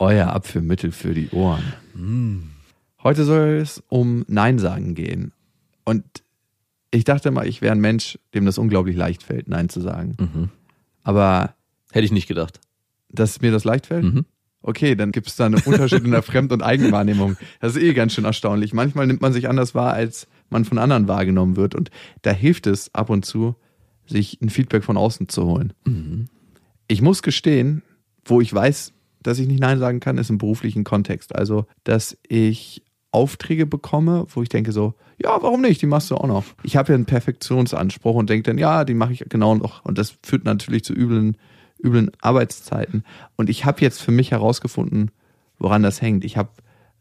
Euer Abführmittel für die Ohren. Heute soll es um Nein sagen gehen. Und ich dachte mal, ich wäre ein Mensch, dem das unglaublich leicht fällt, Nein zu sagen. Aber Hätte ich nicht gedacht. dass mir das leicht fällt? Mhm. Okay, dann gibt es da einen Unterschied in der Fremd- und Eigenwahrnehmung. Das ist eh ganz schön erstaunlich. Manchmal nimmt man sich anders wahr, als man von anderen wahrgenommen wird. Und da hilft es ab und zu, sich ein Feedback von außen zu holen. Ich muss gestehen, wo ich weiß, dass ich nicht Nein sagen kann, ist im beruflichen Kontext. Also, dass ich Aufträge bekomme, wo ich denke so, ja, warum nicht? Die machst du auch noch. Ich habe ja einen Perfektionsanspruch und denke dann, ja, die mache ich genau noch. Und das führt natürlich zu üblen, üblen Arbeitszeiten. Und ich habe jetzt für mich herausgefunden, woran das hängt. Ich habe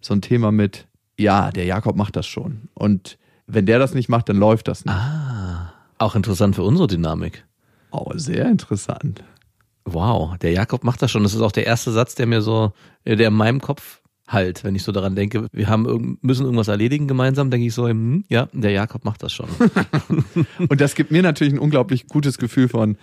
so ein Thema mit, ja, der Jakob macht das schon. Und wenn der das nicht macht, dann läuft das nicht. Auch interessant für unsere Dynamik. Oh, sehr interessant. Wow, der Jakob macht das schon. Das ist auch der erste Satz, der mir so, äh, der in meinem Kopf halt, wenn ich so daran denke, wir haben müssen irgendwas erledigen gemeinsam, denke ich so, hm, ja, der Jakob macht das schon. Und das gibt mir natürlich ein unglaublich gutes Gefühl von,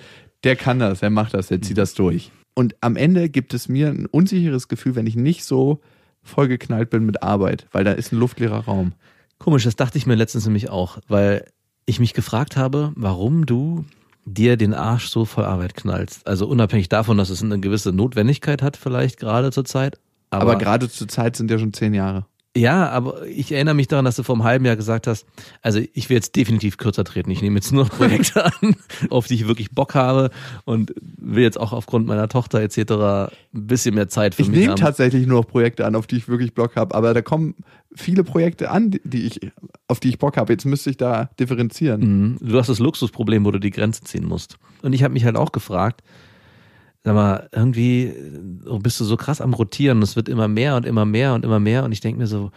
der kann das, der macht das, der zieht das durch. Und am Ende gibt es mir ein unsicheres Gefühl, wenn ich nicht so vollgeknallt bin mit Arbeit, weil da ist ein luftleerer Raum. Komisch, das dachte ich mir letztens nämlich auch, weil ich mich gefragt habe, warum du dir den Arsch so voll Arbeit knallst. Also unabhängig davon, dass es eine gewisse Notwendigkeit hat, vielleicht gerade zur Zeit. Aber, Aber, gerade zur Zeit sind ja schon zehn Jahre. Ja, aber ich erinnere mich daran, dass du vor einem halben Jahr gesagt hast, also ich will jetzt definitiv kürzer treten. Ich nehme jetzt nur noch Projekte an, auf die ich wirklich Bock habe und will jetzt auch aufgrund meiner Tochter etc. ein bisschen mehr Zeit für Ich mich nehme haben. tatsächlich nur noch Projekte an, auf die ich wirklich Bock habe, aber da kommen viele Projekte an, die- die ich, auf die ich Bock habe. Jetzt müsste ich da differenzieren. Mhm. Du hast das Luxusproblem, wo du die Grenze ziehen musst. Und ich habe mich halt auch gefragt, sag mal, irgendwie äh, bist du so krass am Rotieren es wird immer mehr und immer mehr und immer mehr und ich denke mir so,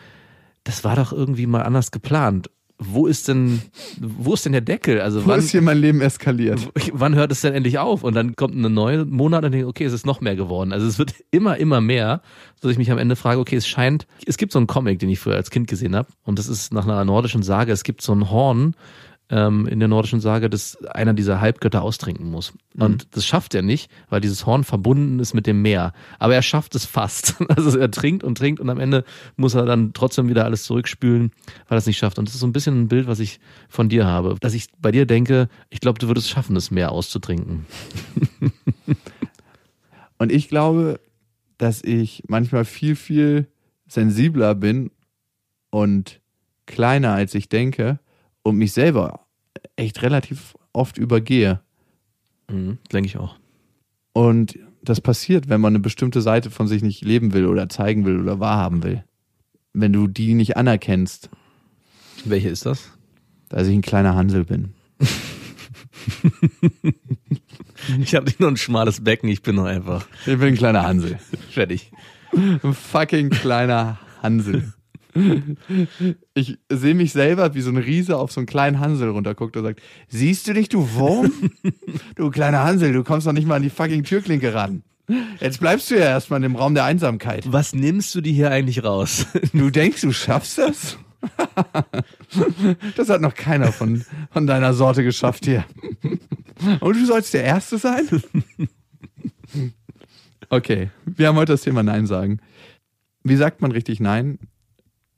das war doch irgendwie mal anders geplant. Wo ist denn, wo ist denn der Deckel? Also Wo wann, ist hier mein Leben eskaliert? wann hört es denn endlich auf? Und dann kommt eine neue Monat und denke, okay, es ist noch mehr geworden. Also es wird immer, immer mehr, sodass ich mich am Ende frage, okay, es scheint, es gibt so einen Comic, den ich früher als Kind gesehen habe und das ist nach einer nordischen Sage, es gibt so ein Horn ähm, in der nordischen Sage, das einer dieser Halbgötter austrinken muss. Und das schafft er nicht, weil dieses Horn verbunden ist mit dem Meer. Aber er schafft es fast. Also er trinkt und trinkt und am Ende muss er dann trotzdem wieder alles zurückspülen, weil er es nicht schafft. Und das ist so ein bisschen ein Bild, was ich von dir habe. Dass ich bei dir denke, ich glaube, du würdest es schaffen, das Meer auszutrinken. Und ich glaube, dass ich manchmal viel, viel sensibler bin und kleiner als ich denke und mich selber echt relativ oft übergehe. Mhm, denke ich auch. Und das passiert, wenn man eine bestimmte Seite von sich nicht leben will oder zeigen will oder wahrhaben will. Wenn du die nicht anerkennst, Welche ist das? dass ich ein kleiner Hansel bin. Ich habe nicht nur ein schmales Becken, ich bin nur einfach Ich bin ein kleiner Hansel. fertig. Ein fucking kleiner Hansel. Ich sehe mich selber, wie so ein Riese auf so einen kleinen Hansel runterguckt und sagt, siehst du dich, du Wurm? Du kleiner Hansel, du kommst doch nicht mal an die fucking Türklinke ran. Jetzt bleibst du ja erstmal in dem Raum der Einsamkeit. Was nimmst du dir hier eigentlich raus? Du denkst, du schaffst das? Das hat noch keiner von, von deiner Sorte geschafft hier. Und du sollst der Erste sein? Okay, wir haben heute das Thema Nein sagen. Wie sagt man richtig Nein?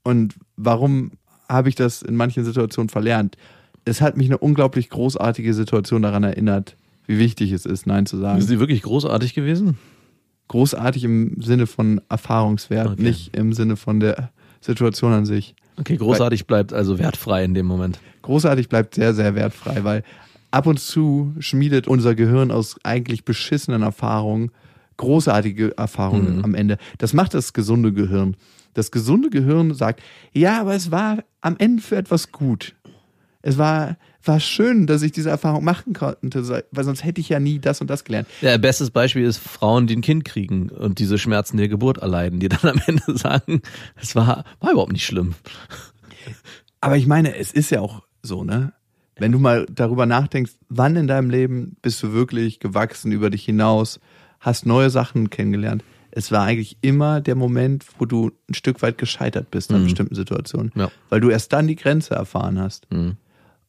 Und warum habe ich das in manchen Situationen verlernt? Es hat mich eine unglaublich großartige Situation daran erinnert, wie wichtig es ist, Nein zu sagen. Ist sie wirklich großartig gewesen? Großartig im Sinne von Erfahrungswert, Okay. nicht im Sinne von der Situation an sich. Okay, großartig bleibt also wertfrei in dem Moment. großartig bleibt sehr, sehr wertfrei, weil ab und zu schmiedet unser Gehirn aus eigentlich beschissenen Erfahrungen großartige Erfahrungen Mhm. am Ende. Das macht das gesunde Gehirn. Das gesunde Gehirn sagt, ja, aber es war am Ende für etwas gut. Es war, war schön, dass ich diese Erfahrung machen konnte, weil sonst hätte ich ja nie das und das gelernt. Ja, bestes Beispiel ist Frauen, die ein Kind kriegen und diese Schmerzen der Geburt erleiden, die dann am Ende sagen, es war, war überhaupt nicht schlimm. Aber ich meine, es ist ja auch so, ne? Wenn du mal darüber nachdenkst, wann in deinem Leben bist du wirklich gewachsen über dich hinaus, hast neue Sachen kennengelernt. Es war eigentlich immer der Moment, wo du ein Stück weit gescheitert bist in Mhm. bestimmten Situationen, Ja. weil du erst dann die Grenze erfahren hast. Mhm.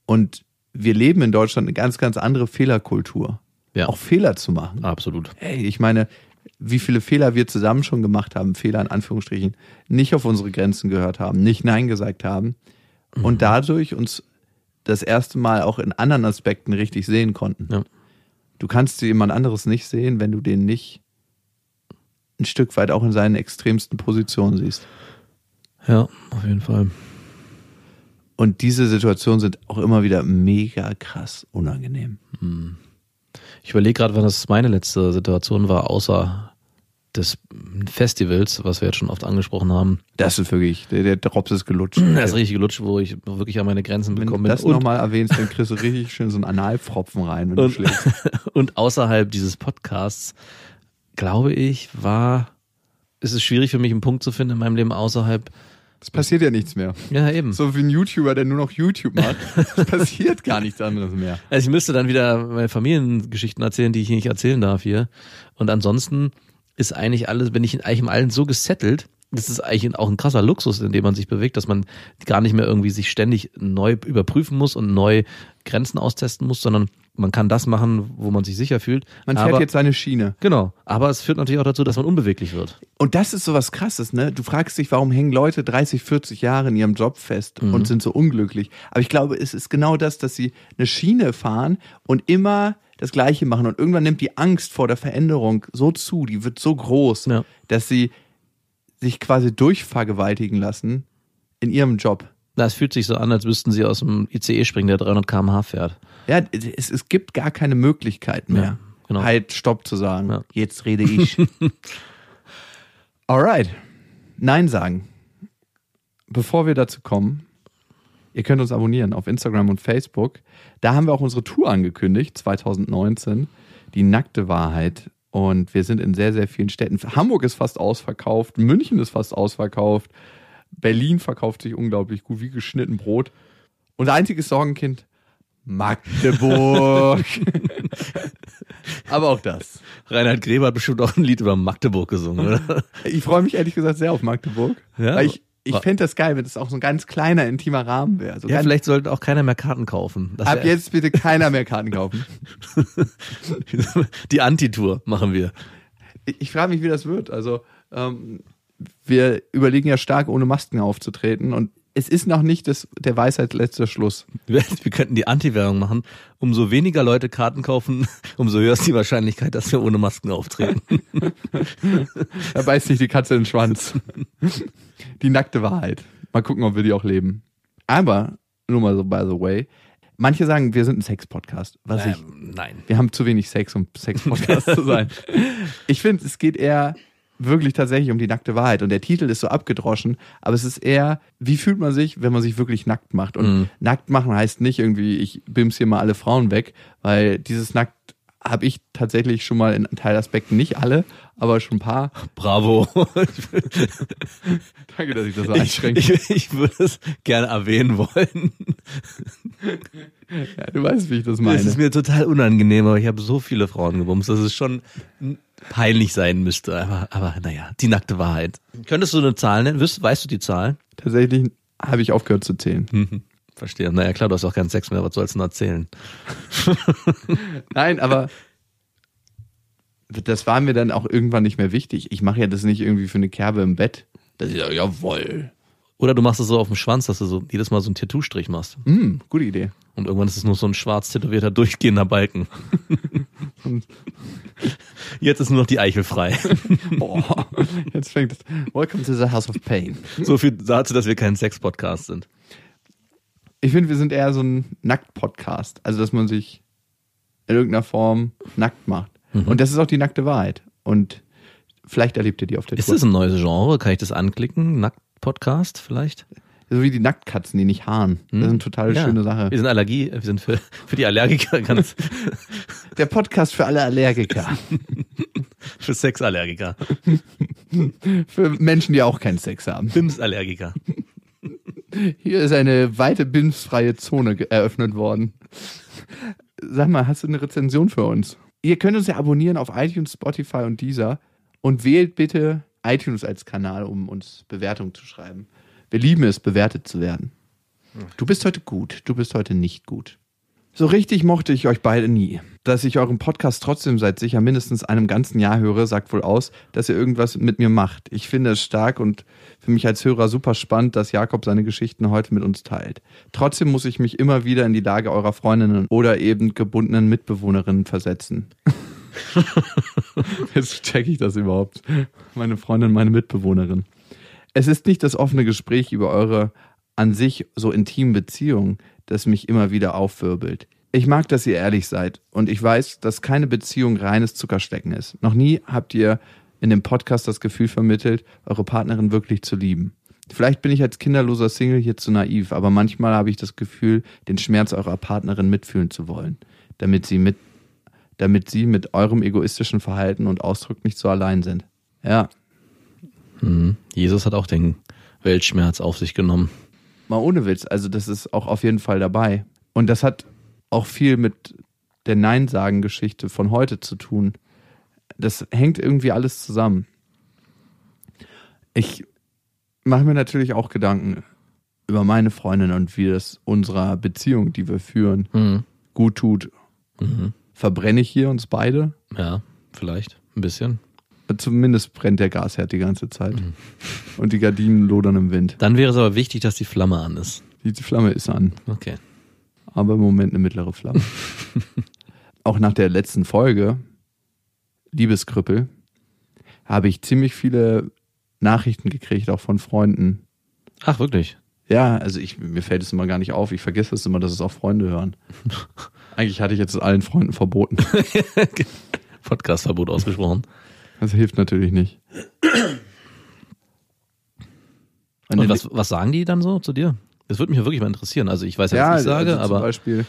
Und wir leben in Deutschland eine ganz, ganz andere Fehlerkultur. Ja. Auch Fehler zu machen. Absolut. Hey, ich meine, wie viele Fehler wir zusammen schon gemacht haben, Fehler in Anführungsstrichen, nicht auf unsere Grenzen gehört haben, nicht Nein gesagt haben Mhm. und dadurch uns das erste Mal auch in anderen Aspekten richtig sehen konnten. Ja. Du kannst jemand anderes nicht sehen, wenn du den nicht ein Stück weit auch in seinen extremsten Positionen siehst. Ja, auf jeden Fall. Und diese Situationen sind auch immer wieder mega krass unangenehm. Ich überlege gerade, wann das meine letzte Situation war, außer des Festivals, was wir jetzt schon oft angesprochen haben. Das ist wirklich, der, der Drops ist gelutscht. Das ist richtig gelutscht, wo ich wirklich an meine Grenzen Wenn du gekommen bin. das Und, nochmal erwähnst, dann kriegst du richtig schön so einen Analpfropfen rein, wenn du Und- schlägst. und außerhalb dieses Podcasts, glaube ich, war, ist es schwierig für mich, einen Punkt zu finden in meinem Leben außerhalb. Es passiert ja nichts mehr. Ja, eben. So wie ein YouTuber, der nur noch YouTube macht. Es passiert gar nichts anderes mehr. Also ich müsste dann wieder meine Familiengeschichten erzählen, die ich nicht erzählen darf hier. Und ansonsten ist eigentlich alles, bin ich eigentlich im Allen so gesettelt, das ist eigentlich auch ein krasser Luxus, in dem man sich bewegt, dass man gar nicht mehr irgendwie sich ständig neu überprüfen muss und neu Grenzen austesten muss, sondern man kann das machen, wo man sich sicher fühlt. Man fährt aber, jetzt seine Schiene. Genau. Aber es führt natürlich auch dazu, dass man unbeweglich wird. Und das ist so was krasses, ne? Du fragst dich, warum hängen Leute 30, 40 Jahre in ihrem Job fest und sind so unglücklich. Aber ich glaube, es ist genau das, dass sie eine Schiene fahren und immer das Gleiche machen. Und irgendwann nimmt die Angst vor der Veränderung so zu, die wird so groß, Ja. dass sie sich quasi durchvergewaltigen lassen in ihrem Job. Na, es fühlt sich so an, als müssten sie aus dem ICE springen, der 300 km/h fährt. Ja, es, es gibt gar keine Möglichkeit mehr, Ja, genau. halt Stopp zu sagen. Ja. Jetzt rede ich. Alright. Nein sagen. Bevor wir dazu kommen, ihr könnt uns abonnieren auf Instagram und Facebook. Da haben wir auch unsere Tour angekündigt, 2019. Die nackte Wahrheit. Und wir sind in sehr, sehr vielen Städten. Hamburg ist fast ausverkauft, München ist fast ausverkauft, Berlin verkauft sich unglaublich gut wie geschnitten Brot. Unser einziges Sorgenkind, Magdeburg. Aber auch das. Reinhard Gräber hat bestimmt auch ein Lied über Magdeburg gesungen, oder? Ich freue mich ehrlich gesagt sehr auf Magdeburg. Ja? Weil ich, ich fände das geil, wenn es auch so ein ganz kleiner, intimer Rahmen wäre. So Ja, vielleicht sollte auch keiner mehr Karten kaufen. Das ab jetzt bitte keiner mehr Karten kaufen. Die Antitour machen wir. Ich, ich frage mich, wie das wird. Also, ähm, wir überlegen ja stark, ohne Masken aufzutreten. Und es ist noch nicht das, der Weisheit letzter Schluss. Wir wir könnten die Anti-Währung machen. Umso weniger Leute Karten kaufen, umso höher ist die Wahrscheinlichkeit, dass wir ohne Masken auftreten. Da beißt sich die Katze in den Schwanz. Die nackte Wahrheit. Mal gucken, ob wir die auch leben. Aber, nur mal so by the way, manche sagen, wir sind ein Sex-Podcast. Was ich Ähm, nein. Wir haben zu wenig Sex, um Sex-Podcast zu sein. Ich finde, es geht eher wirklich tatsächlich um die nackte Wahrheit. Und der Titel ist so abgedroschen, aber es ist eher, wie fühlt man sich, wenn man sich wirklich nackt macht? Und Mhm. nackt machen heißt nicht irgendwie, ich bims hier mal alle Frauen weg, weil dieses nackt habe ich tatsächlich schon mal in Teilaspekten nicht alle, aber schon ein paar. Bravo. Danke, dass ich das so Ich, einschränke. ich, ich würde es gerne erwähnen wollen. Ja, du weißt, wie ich das Es meine. ist mir total unangenehm, aber ich habe so viele Frauen gebumst, dass es schon peinlich sein müsste. Aber, aber naja, die nackte Wahrheit. Könntest du eine Zahl nennen? Weißt, weißt du die Zahl? Tatsächlich habe ich aufgehört zu zählen. Mhm. Verstehe. Naja, klar, du hast auch keinen Sex mehr. Was sollst du denn erzählen? Nein, aber das war mir dann auch irgendwann nicht mehr wichtig. Ich mache ja das nicht irgendwie für eine Kerbe im Bett. Das ist ja, jawoll. Oder du machst es so auf dem Schwanz, dass du so jedes Mal so einen Tattoo-Strich machst. Hm, gute Idee. Und irgendwann ist es nur so ein schwarz tätowierter, durchgehender Balken. Jetzt ist nur noch die Eichel frei. Oh, jetzt fängt es. Welcome to the House of Pain. So viel dazu, dass wir kein Sex-Podcast sind. Ich finde, wir sind eher so ein Nackt-Podcast. Also, dass man sich in irgendeiner Form nackt macht. Mhm. Und das ist auch die nackte Wahrheit. Und vielleicht erlebt ihr die auf der Ist Tour. das ein neues Genre? Kann ich das anklicken? Nackt-Podcast vielleicht? So wie die Nacktkatzen, die nicht haaren. Das ist eine total Hm? Ja. schöne Sache. Wir sind Allergie, wir sind für, für die Allergiker ganz, Der Podcast für alle Allergiker. für Sexallergiker, für Menschen, die auch keinen Sex haben. BIMS-Allergiker. Hier ist eine weite BIMS-freie Zone eröffnet worden. Sag mal, hast du eine Rezension für uns? Ihr könnt uns ja abonnieren auf iTunes, Spotify und Deezer und wählt bitte iTunes als Kanal, um uns Bewertungen zu schreiben. Wir lieben es, bewertet zu werden. Du bist heute gut, du bist heute nicht gut. So richtig mochte ich euch beide nie. Dass ich euren Podcast trotzdem seit sicher mindestens einem ganzen Jahr höre, sagt wohl aus, dass ihr irgendwas mit mir macht. Ich finde es stark und für mich als Hörer super spannend, dass Jakob seine Geschichten heute mit uns teilt. Trotzdem muss ich mich immer wieder in die Lage eurer Freundinnen oder eben gebundenen Mitbewohnerinnen versetzen. Jetzt checke ich das überhaupt. Meine Freundin, meine Mitbewohnerin. Es ist nicht das offene Gespräch über eure an sich so intimen Beziehungen, das mich immer wieder aufwirbelt. Ich mag, dass ihr ehrlich seid und ich weiß, dass keine Beziehung reines Zuckerstecken ist. Noch nie habt ihr in dem Podcast das Gefühl vermittelt, eure Partnerin wirklich zu lieben. Vielleicht bin ich als kinderloser Single hier zu naiv, aber manchmal habe ich das Gefühl, den Schmerz eurer Partnerin mitfühlen zu wollen, damit sie mit, damit sie mit eurem egoistischen Verhalten und Ausdruck nicht so allein sind. Ja, Mhm. Jesus hat auch den Weltschmerz auf sich genommen. mal ohne Witz, also das ist auch auf jeden Fall dabei. Und das hat auch viel mit der Nein-Sagen-Geschichte von heute zu tun. Das hängt irgendwie alles zusammen. Ich mache mir natürlich auch Gedanken über meine Freundin und wie das unserer Beziehung, die wir führen, Mhm. gut tut. Mhm. Verbrenne ich hier uns beide? Ja, vielleicht ein bisschen. Zumindest brennt der Gasherd die ganze Zeit. Und die Gardinen lodern im Wind. Dann wäre es aber wichtig, dass die Flamme an ist. Die Flamme ist an. Okay. aber im Moment eine mittlere Flamme. auch nach der letzten Folge, Liebeskrüppel, habe ich ziemlich viele Nachrichten gekriegt, auch von Freunden. Ach, wirklich? Ja, also ich, mir fällt es immer gar nicht auf. Ich vergesse es immer, dass es auch Freunde hören. Eigentlich hatte ich jetzt allen Freunden verboten. Podcastverbot ausgesprochen. Das hilft natürlich nicht. Und was, was sagen die dann so zu dir? Das würde mich ja wirklich mal interessieren. Also ich weiß ja, was ich sage, also zum aber Beispiel,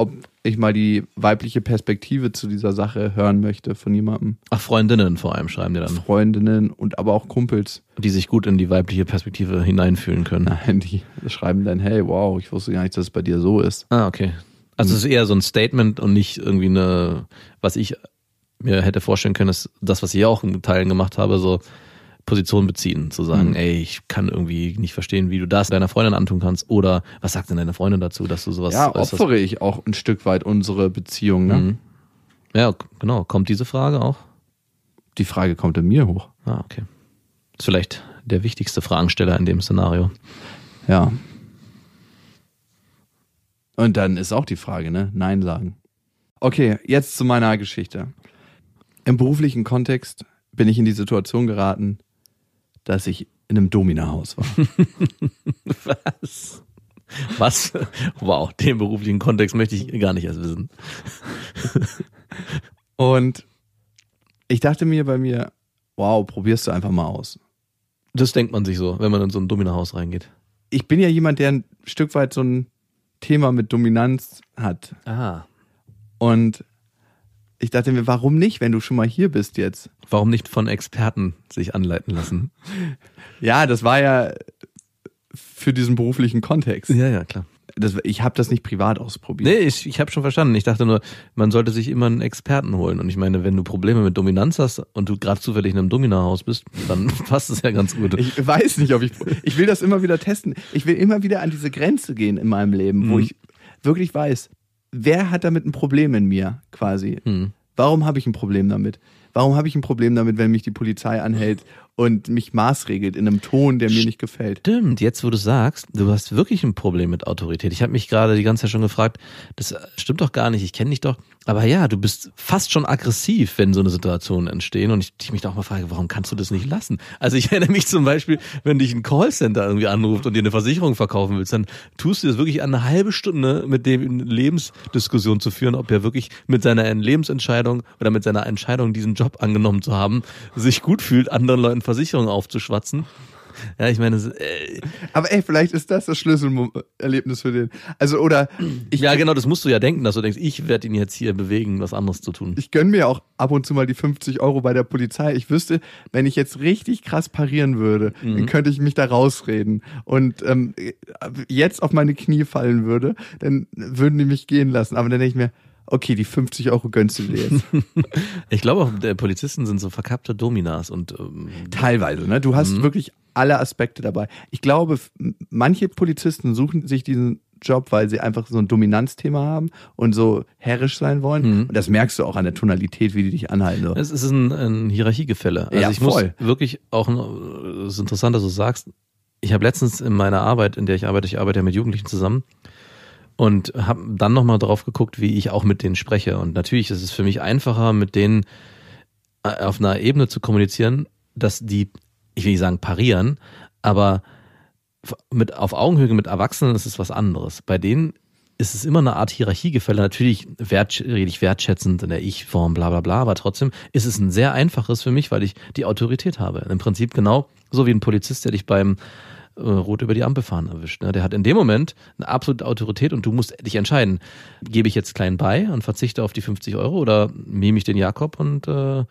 ob ich mal die weibliche Perspektive zu dieser Sache hören möchte von jemandem. ach, Freundinnen vor allem schreiben dir dann, Freundinnen und aber auch Kumpels. die sich gut in die weibliche Perspektive hineinfühlen können. Nein, die schreiben dann, hey, wow, ich wusste gar nicht, dass es bei dir so ist. Ah, okay. Also es ist eher so ein Statement und nicht irgendwie eine, was ich mir hätte vorstellen können, ist das, was ich auch in Teilen gemacht habe, so Position beziehen, zu sagen, Mhm. ey, ich kann irgendwie nicht verstehen, wie du das deiner Freundin antun kannst oder was sagt denn deine Freundin dazu, dass du sowas ja, opfere ich auch ein Stück weit unsere Beziehung. Ne? Mhm. Ja, genau. Kommt diese Frage auch? Die Frage kommt in mir hoch. Ah, okay. Ist vielleicht der wichtigste Fragensteller in dem Szenario. Ja. Und dann ist auch die Frage, ne? Nein sagen. Okay, jetzt zu meiner Geschichte. Im beruflichen Kontext bin ich in die Situation geraten, dass ich in einem Domina-Haus war. Was? Was? Wow, den beruflichen Kontext möchte ich gar nicht erst wissen. Und ich dachte mir bei mir, wow, probierst du einfach mal aus. Das denkt man sich so, wenn man in so ein Domina-Haus reingeht. Ich bin ja jemand, der ein Stück weit so ein Thema mit Dominanz hat. Ah. Und ich dachte mir, warum nicht, wenn du schon mal hier bist jetzt? Warum nicht von Experten sich anleiten lassen? Ja, das war ja für diesen beruflichen Kontext. Ja, ja, klar. Das, ich habe das nicht privat ausprobiert. Nee, ich, ich habe schon verstanden. Ich dachte nur, man sollte sich immer einen Experten holen. Und ich meine, wenn du Probleme mit Dominanz hast und du gerade zufällig in einem Domina-Haus bist, dann passt es ja ganz gut. Ich weiß nicht, ob ich. Ich will das immer wieder testen. Ich will immer wieder an diese Grenze gehen in meinem Leben, wo Mhm. ich wirklich weiß, wer hat damit ein Problem in mir quasi? Hm. Warum habe ich ein Problem damit? Warum habe ich ein Problem damit, wenn mich die Polizei anhält und mich maßregelt in einem Ton, der mir nicht gefällt? Stimmt, jetzt wo du sagst, du hast wirklich ein Problem mit Autorität. Ich habe mich gerade die ganze Zeit schon gefragt, das stimmt doch gar nicht, ich kenne dich doch. Aber ja, du bist fast schon aggressiv, wenn so eine Situation entstehen. Und ich, ich mich da auch mal frage, warum kannst du das nicht lassen? Also ich erinnere mich zum Beispiel, wenn dich ein Callcenter irgendwie anruft und dir eine Versicherung verkaufen willst, dann tust du das wirklich eine halbe Stunde mit dem Lebensdiskussion zu führen, ob er wirklich mit seiner Lebensentscheidung oder mit seiner Entscheidung, diesen Job angenommen zu haben, sich gut fühlt, anderen Leuten Versicherungen aufzuschwatzen. Ja, ich meine, äh, Aber ey, vielleicht ist das das Schlüsselerlebnis für den. Also, oder ich, ja genau, das musst du ja denken, dass du denkst, ich werde ihn jetzt hier bewegen, was anderes zu tun. ich gönn mir auch ab und zu mal die 50 Euro bei der Polizei. Ich wüsste, wenn ich jetzt richtig krass parieren würde, Mhm. dann könnte ich mich da rausreden und ähm, jetzt auf meine Knie fallen würde, dann würden die mich gehen lassen. Aber dann denke ich mir, okay, die 50 Euro gönnst du dir jetzt. Ich glaube, auch der Polizisten sind so verkappte Dominas und ähm, Teilweise, ne? Du hast wirklich alle Aspekte dabei. Ich glaube, manche Polizisten suchen sich diesen Job, weil sie einfach so ein Dominanzthema haben und so herrisch sein wollen. Und das merkst du auch an der Tonalität, wie die dich anhalten. So. es ist ein, ein Hierarchiegefälle. Also Ja, ich voll. muss wirklich auch, es ist interessant, dass du sagst, ich habe letztens in meiner Arbeit, in der ich arbeite, ich arbeite ja mit Jugendlichen zusammen und habe dann nochmal drauf geguckt, wie ich auch mit denen spreche. Und natürlich ist es für mich einfacher, mit denen äh, auf einer Ebene zu kommunizieren, dass die, ich will nicht sagen parieren, aber mit auf Augenhöhe mit Erwachsenen ist es was anderes. Bei denen ist es immer eine Art Hierarchiegefälle. Natürlich wert, rede ich wertschätzend in der Ich-Form, bla bla bla, aber trotzdem ist es ein sehr einfaches für mich, weil ich die Autorität habe. Im Prinzip genau so wie ein Polizist, der dich beim äh, Rot über die Ampel fahren erwischt. Ne? Der hat in dem Moment eine absolute Autorität und du musst dich entscheiden, gebe ich jetzt klein bei und verzichte auf die 50 Euro oder meme ich den Jakob und äh,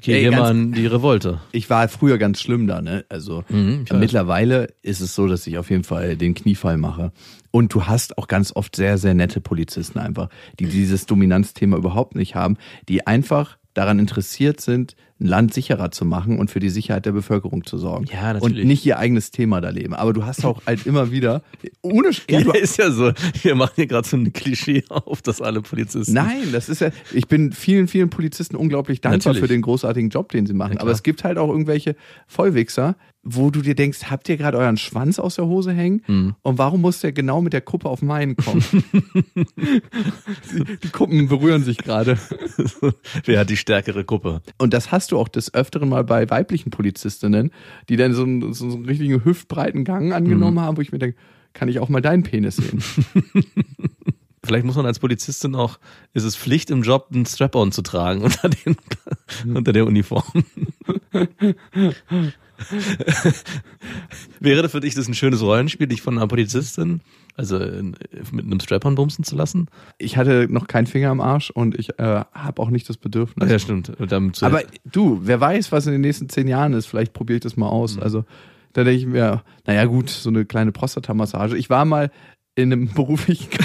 gehe Ey, hier ganz- mal in die Revolte. Ich war früher ganz schlimm da, ne? Also Mhm, mittlerweile ist es so, dass ich auf jeden Fall den Kniefall mache. Und du hast auch ganz oft sehr, sehr nette Polizisten einfach, die dieses Dominanzthema überhaupt nicht haben, die einfach daran interessiert sind, ein Land sicherer zu machen und für die Sicherheit der Bevölkerung zu sorgen. Ja, und natürlich. nicht ihr eigenes Thema da leben. Aber du hast auch halt immer wieder, ohne, ja, du, Ja, ist ja so. Wir machen hier gerade so ein Klischee auf, dass alle Polizisten. Nein, das ist ja, ich bin vielen, vielen Polizisten unglaublich dankbar Natürlich. für den großartigen Job, den sie machen. klar. Aber es gibt halt auch irgendwelche Vollwichser, wo du dir denkst, habt ihr gerade euren Schwanz aus der Hose hängen? Hm. Und warum muss der genau mit der Kuppe auf meinen kommen? die, die Kuppen berühren sich gerade. Wer hat die stärkere Gruppe? Und das hast du auch des Öfteren mal bei weiblichen Polizistinnen, die dann so einen, so einen richtigen hüftbreiten Gang angenommen Mhm. haben, wo ich mir denke, kann ich auch mal deinen Penis sehen? Vielleicht muss man als Polizistin auch, ist es Pflicht im Job, einen Strap-on zu tragen unter, den, unter der Uniform. Wäre für dich das ein schönes Rollenspiel, dich von einer Polizistin, also in, mit einem Strap-on bumsen zu lassen? Ich hatte noch keinen Finger am Arsch und ich äh, habe auch nicht das Bedürfnis. Ja, stimmt. Aber du, wer weiß, was in den nächsten zehn Jahren ist. Vielleicht probiere ich das mal aus. Also da denke ich mir, naja gut, so eine kleine Prostata-Massage. Ich war mal in einem beruflichen...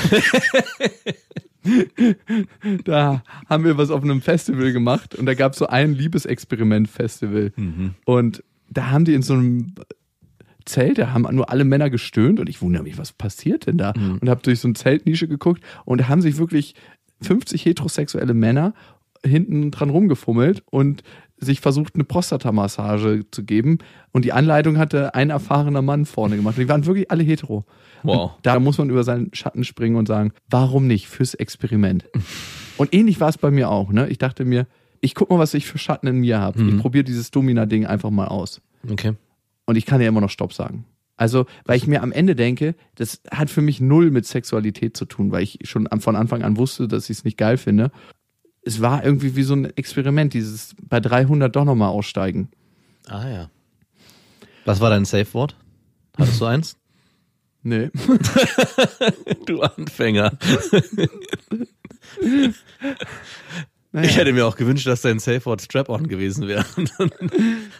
da haben wir was auf einem Festival gemacht und da gab es so ein Liebesexperiment-Festival. Und da haben die in so einem Zelt, da haben nur alle Männer gestöhnt und ich wundere mich, was passiert denn da? Und habe durch so eine Zeltnische geguckt und da haben sich wirklich 50 heterosexuelle Männer hinten dran rumgefummelt und sich versucht, eine Prostata-Massage zu geben. Und die Anleitung hatte ein erfahrener Mann vorne gemacht. Und die waren wirklich alle hetero. Wow. Und da muss man über seinen Schatten springen und sagen, warum nicht? Fürs Experiment. Und ähnlich war es bei mir auch. Ne? Ich dachte mir, ich guck mal, was ich für Schatten in mir habe. Ich probiere dieses Domina-Ding einfach mal aus. okay. Und ich kann ja immer noch Stopp sagen. Also, weil ich mir am Ende denke, das hat für mich null mit Sexualität zu tun, weil ich schon von Anfang an wusste, dass ich es nicht geil finde. Es war irgendwie wie so ein Experiment, dieses bei 300 doch nochmal aussteigen. Ah ja. Was war dein Safe-Wort? Hattest du eins? Nee. Du Anfänger. Naja. Ich hätte mir auch gewünscht, dass dein Safe-Wort Strap-on gewesen wäre. okay.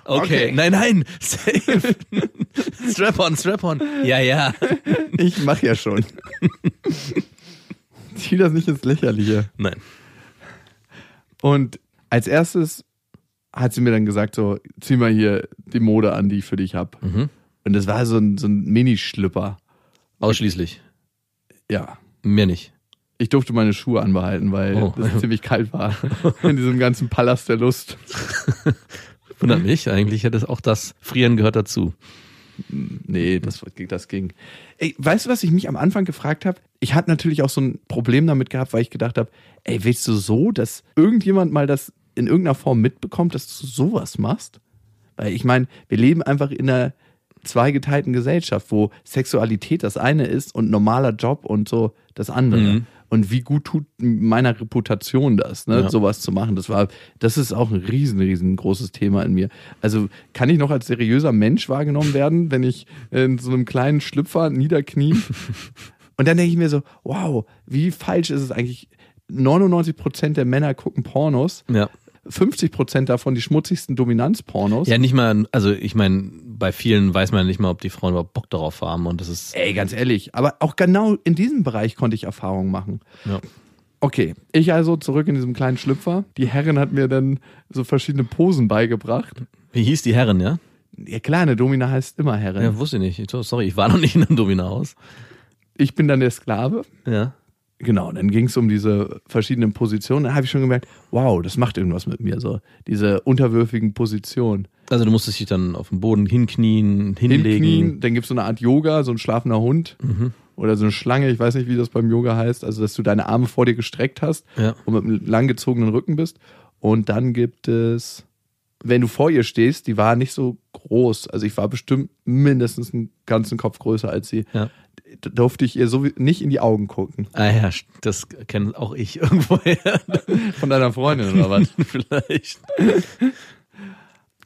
Okay. nein, nein, safe. Strap-on, Strap-on. Ja, ja. Ich mach ja schon. Zieh das nicht ins Lächerliche. Nein. Und als erstes hat sie mir dann gesagt, so, zieh mal hier die Mode an, die ich für dich hab. Mhm. Und das war so ein, so ein Minischlüpper. Ausschließlich. Ja. Mir nicht. Ich durfte meine Schuhe anbehalten, weil Oh. es ziemlich kalt war in diesem ganzen Palast der Lust. Wundert mich. Eigentlich hätte es auch das Frieren gehört dazu. Nee, das, das ging. Ey, weißt du, was ich mich am Anfang gefragt habe? Ich hatte natürlich auch so ein Problem damit gehabt, weil ich gedacht habe, ey, willst du so, dass irgendjemand mal das in irgendeiner Form mitbekommt, dass du sowas machst? Weil ich meine, wir leben einfach in einer zweigeteilten Gesellschaft, wo Sexualität das eine ist und normaler Job und so das andere. Mhm. Und wie gut tut meiner Reputation das, ne, Ja. sowas zu machen? Das war, das ist auch ein riesen, riesengroßes Thema in mir. Also kann ich noch als seriöser Mensch wahrgenommen werden, wenn ich in so einem kleinen Schlüpfer niederknie? Und dann denke ich mir so, wow, wie falsch ist es eigentlich? 99 Prozent der Männer gucken Pornos, Ja. 50 Prozent davon die schmutzigsten Dominanzpornos. Ja, nicht mal, also ich meine, bei vielen weiß man nicht mal, ob die Frauen überhaupt Bock darauf haben und das ist. Ey, ganz ehrlich, aber auch genau in diesem Bereich konnte ich Erfahrungen machen. Ja. Okay, ich also zurück in diesem kleinen Schlüpfer. Die Herrin hat mir dann so verschiedene Posen beigebracht. Wie hieß die Herrin, ja? Ja klar, eine Domina heißt immer Herrin. Ja, wusste ich nicht. Ich- Sorry, ich war noch nicht in einem Dominahaus. Ich bin dann der Sklave. Ja. Genau, dann ging es um diese verschiedenen Positionen. Da habe ich schon gemerkt, wow, das macht irgendwas mit mir so. Diese unterwürfigen Positionen. Also du musstest dich dann auf den Boden hinknien, hinlegen. Hinknien, dann gibt es so eine Art Yoga, so ein schlafender Hund Mhm. oder so eine Schlange, ich weiß nicht, wie das beim Yoga heißt, also dass du deine Arme vor dir gestreckt hast Ja. und mit einem langgezogenen Rücken bist. Und dann gibt es, wenn du vor ihr stehst, die war nicht so groß, also ich war bestimmt mindestens einen ganzen Kopf größer als sie. Ja. Da durfte ich ihr so nicht in die Augen gucken. Ah ja, das kenne auch ich irgendwoher. Von deiner Freundin oder was? Vielleicht.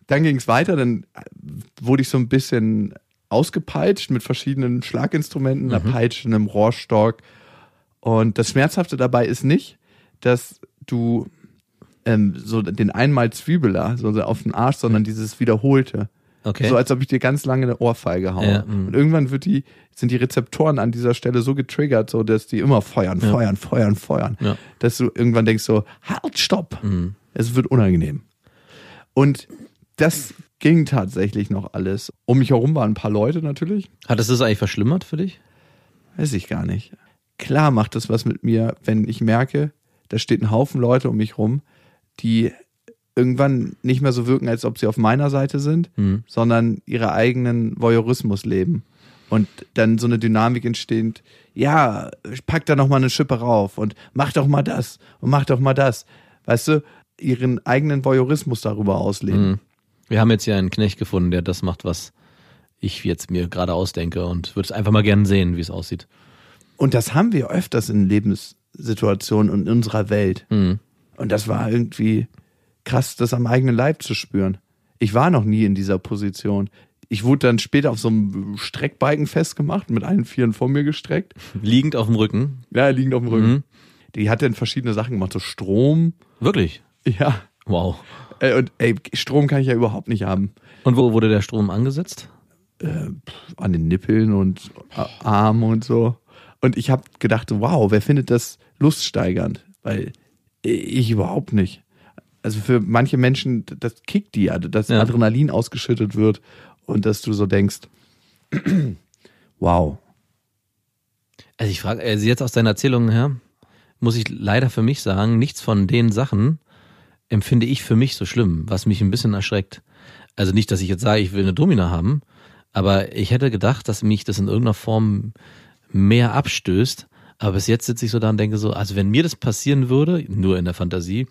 Dann ging es weiter, dann wurde ich so ein bisschen ausgepeitscht mit verschiedenen Schlaginstrumenten, einer Peitsche, einem Rohrstock. Und das Schmerzhafte dabei ist nicht, dass du ähm, so den einmal Zwiebeler so auf den Arsch, sondern dieses Wiederholte. Okay. So als ob ich dir ganz lange eine Ohrfeige haue. Ja, mhm. und irgendwann wird die, sind die Rezeptoren an dieser Stelle so getriggert, so dass die immer feuern, Ja. feuern, feuern, feuern. Ja. Dass du irgendwann denkst so, halt, stopp. Mhm. Es wird unangenehm. Und das ging tatsächlich noch alles. Um mich herum waren ein paar Leute natürlich. Hat es das eigentlich verschlimmert für dich? Weiß ich gar nicht. Klar macht es was mit mir, wenn ich merke, da steht ein Haufen Leute um mich rum, die irgendwann nicht mehr so wirken, als ob sie auf meiner Seite sind, Mhm. sondern ihre eigenen Voyeurismus leben. Und dann so eine Dynamik entsteht, ja, pack da noch mal eine Schippe rauf und mach doch mal das und mach doch mal das. Weißt du, ihren eigenen Voyeurismus darüber ausleben. Mhm. Wir haben jetzt hier einen Knecht gefunden, der das macht, was ich jetzt mir gerade ausdenke und würde es einfach mal gerne sehen, wie es aussieht. Und das haben wir öfters in Lebenssituationen und in unserer Welt. Mhm. Und das war irgendwie krass, das am eigenen Leib zu spüren. Ich war noch nie in dieser Position. Ich wurde dann später auf so einem Streckbalken festgemacht, mit allen Vieren vor mir gestreckt. Liegend auf dem Rücken. Ja, liegend auf dem Rücken. Mhm. Die hat dann verschiedene Sachen gemacht, so Strom. Wirklich? Ja. Wow. Äh, Und ey, Strom kann ich ja überhaupt nicht haben. Und wo wurde der Strom angesetzt? An den Nippeln und Armen und so. Und ich habe gedacht, wow, wer findet das luststeigernd? Weil ich überhaupt nicht. Also für manche Menschen, das kickt die dass Ja. Adrenalin ausgeschüttet wird und dass du so denkst, wow. Also ich frage, also jetzt aus deiner Erzählung her, muss ich leider für mich sagen, nichts von den Sachen empfinde ich für mich so schlimm, was mich ein bisschen erschreckt. Also nicht, dass ich jetzt sage, ich will eine Domina haben, aber ich hätte gedacht, dass mich das in irgendeiner Form mehr abstößt. Aber bis jetzt sitze ich so da und denke so, also wenn mir das passieren würde, nur in der Fantasie,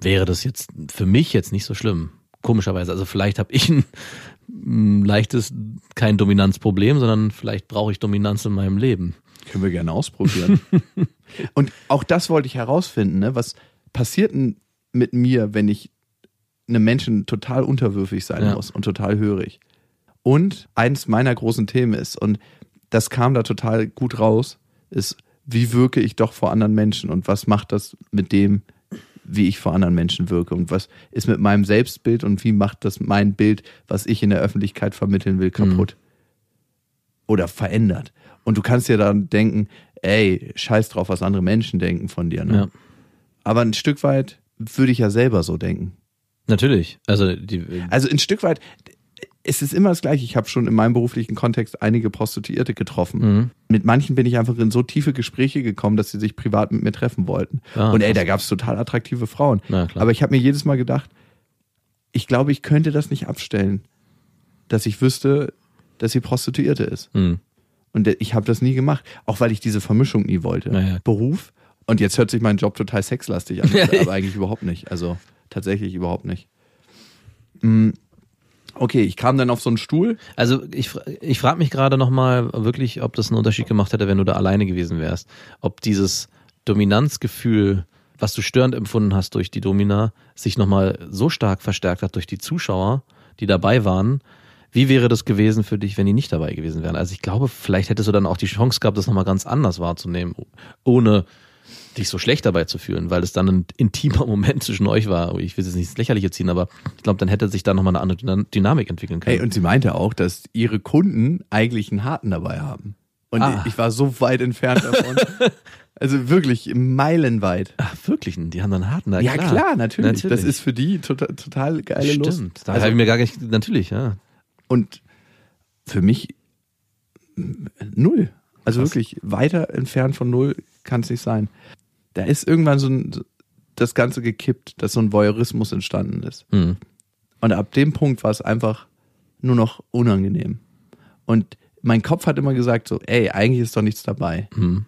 wäre das jetzt für mich jetzt nicht so schlimm. Komischerweise. Also vielleicht habe ich ein, ein leichtes, kein Dominanzproblem, sondern vielleicht brauche ich Dominanz in meinem Leben. Können wir gerne ausprobieren. und auch das wollte ich herausfinden, ne? Was passiert denn mit mir, wenn ich einem Menschen total unterwürfig sein Ja. muss und total hörig? Und eins meiner großen Themen ist, und das kam da total gut raus, ist, wie wirke ich doch vor anderen Menschen und was macht das mit dem, wie ich vor anderen Menschen wirke und was ist mit meinem Selbstbild und wie macht das mein Bild, was ich in der Öffentlichkeit vermitteln will, kaputt oder verändert. Und du kannst dir dann denken, ey, scheiß drauf, was andere Menschen denken von dir. Ne? Ja. Aber ein Stück weit würde ich ja selber so denken. Natürlich. Also die, Also ein Stück weit, es ist immer das Gleiche. Ich habe schon in meinem beruflichen Kontext einige Prostituierte getroffen. Mhm. Mit manchen bin ich einfach in so tiefe Gespräche gekommen, dass sie sich privat mit mir treffen wollten. Ah, Und ey, da gab es total attraktive Frauen. Na. Aber ich habe mir jedes Mal gedacht, ich glaube, ich könnte das nicht abstellen, dass ich wüsste, dass sie Prostituierte ist. Mhm. Und ich habe das nie gemacht, auch weil ich diese Vermischung nie wollte. Naja. Beruf. Und jetzt hört sich mein Job total sexlastig an, Ja. aber eigentlich überhaupt nicht. Also tatsächlich überhaupt nicht. Mm, Okay, ich kam dann auf so einen Stuhl. Also ich, ich frage mich gerade nochmal wirklich, ob das einen Unterschied gemacht hätte, wenn du da alleine gewesen wärst. Ob dieses Dominanzgefühl, was du störend empfunden hast durch die Domina, sich nochmal so stark verstärkt hat durch die Zuschauer, die dabei waren. Wie wäre das gewesen für dich, wenn die nicht dabei gewesen wären? Also ich glaube, vielleicht hättest du dann auch die Chance gehabt, das nochmal ganz anders wahrzunehmen, ohne dich so schlecht dabei zu fühlen, weil es dann ein intimer Moment zwischen euch war. Ich will es nicht ins Lächerliche ziehen, aber ich glaube, dann hätte sich da nochmal eine andere Dynamik entwickeln können. Hey, und sie meinte auch, dass ihre Kunden eigentlich einen Harten dabei haben. Und Ah. ich war so weit entfernt davon. also wirklich meilenweit. Ach, wirklich? Die haben dann harten. Na, ja, klar, natürlich. Das Natürlich. ist für die total, total geile Lust. Stimmt. Da Also, habe ich mir gar nicht, natürlich, ja. und für mich null. Also Krass. wirklich weiter entfernt von null kann es nicht sein. Da ist irgendwann so ein, das Ganze gekippt, dass so ein Voyeurismus entstanden ist. Hm. Und ab dem Punkt war es einfach nur noch unangenehm. Und mein Kopf hat immer gesagt so, ey, eigentlich ist doch nichts dabei. Hm.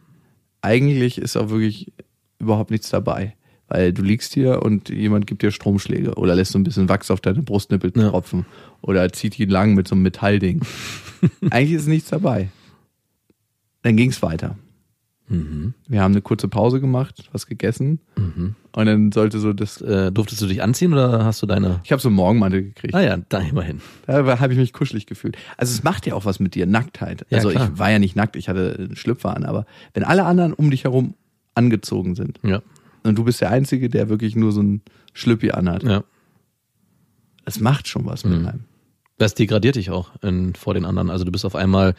Eigentlich ist auch wirklich überhaupt nichts dabei. Weil du liegst hier und jemand gibt dir Stromschläge oder lässt so ein bisschen Wachs auf deine Brustnippel Ja. tropfen oder zieht ihn lang mit so einem Metallding. Eigentlich ist nichts dabei. Dann ging es weiter. Mhm. Wir haben eine kurze Pause gemacht, was gegessen Mhm. und dann sollte so das. Äh, durftest du dich anziehen oder hast du deine. Ich habe so einen Morgenmantel gekriegt. Ah ja, da immerhin. Da habe ich mich kuschelig gefühlt. Also es macht ja auch was mit dir, Nacktheit. Ja, also klar. ich war ja nicht nackt, ich hatte einen Schlüpfer an, aber wenn alle anderen um dich herum angezogen sind Ja. und du bist der Einzige, der wirklich nur so ein Schlüppi anhat, Ja. es macht schon was mit Mhm. einem. Das degradiert dich auch in, vor den anderen. Also du bist auf einmal,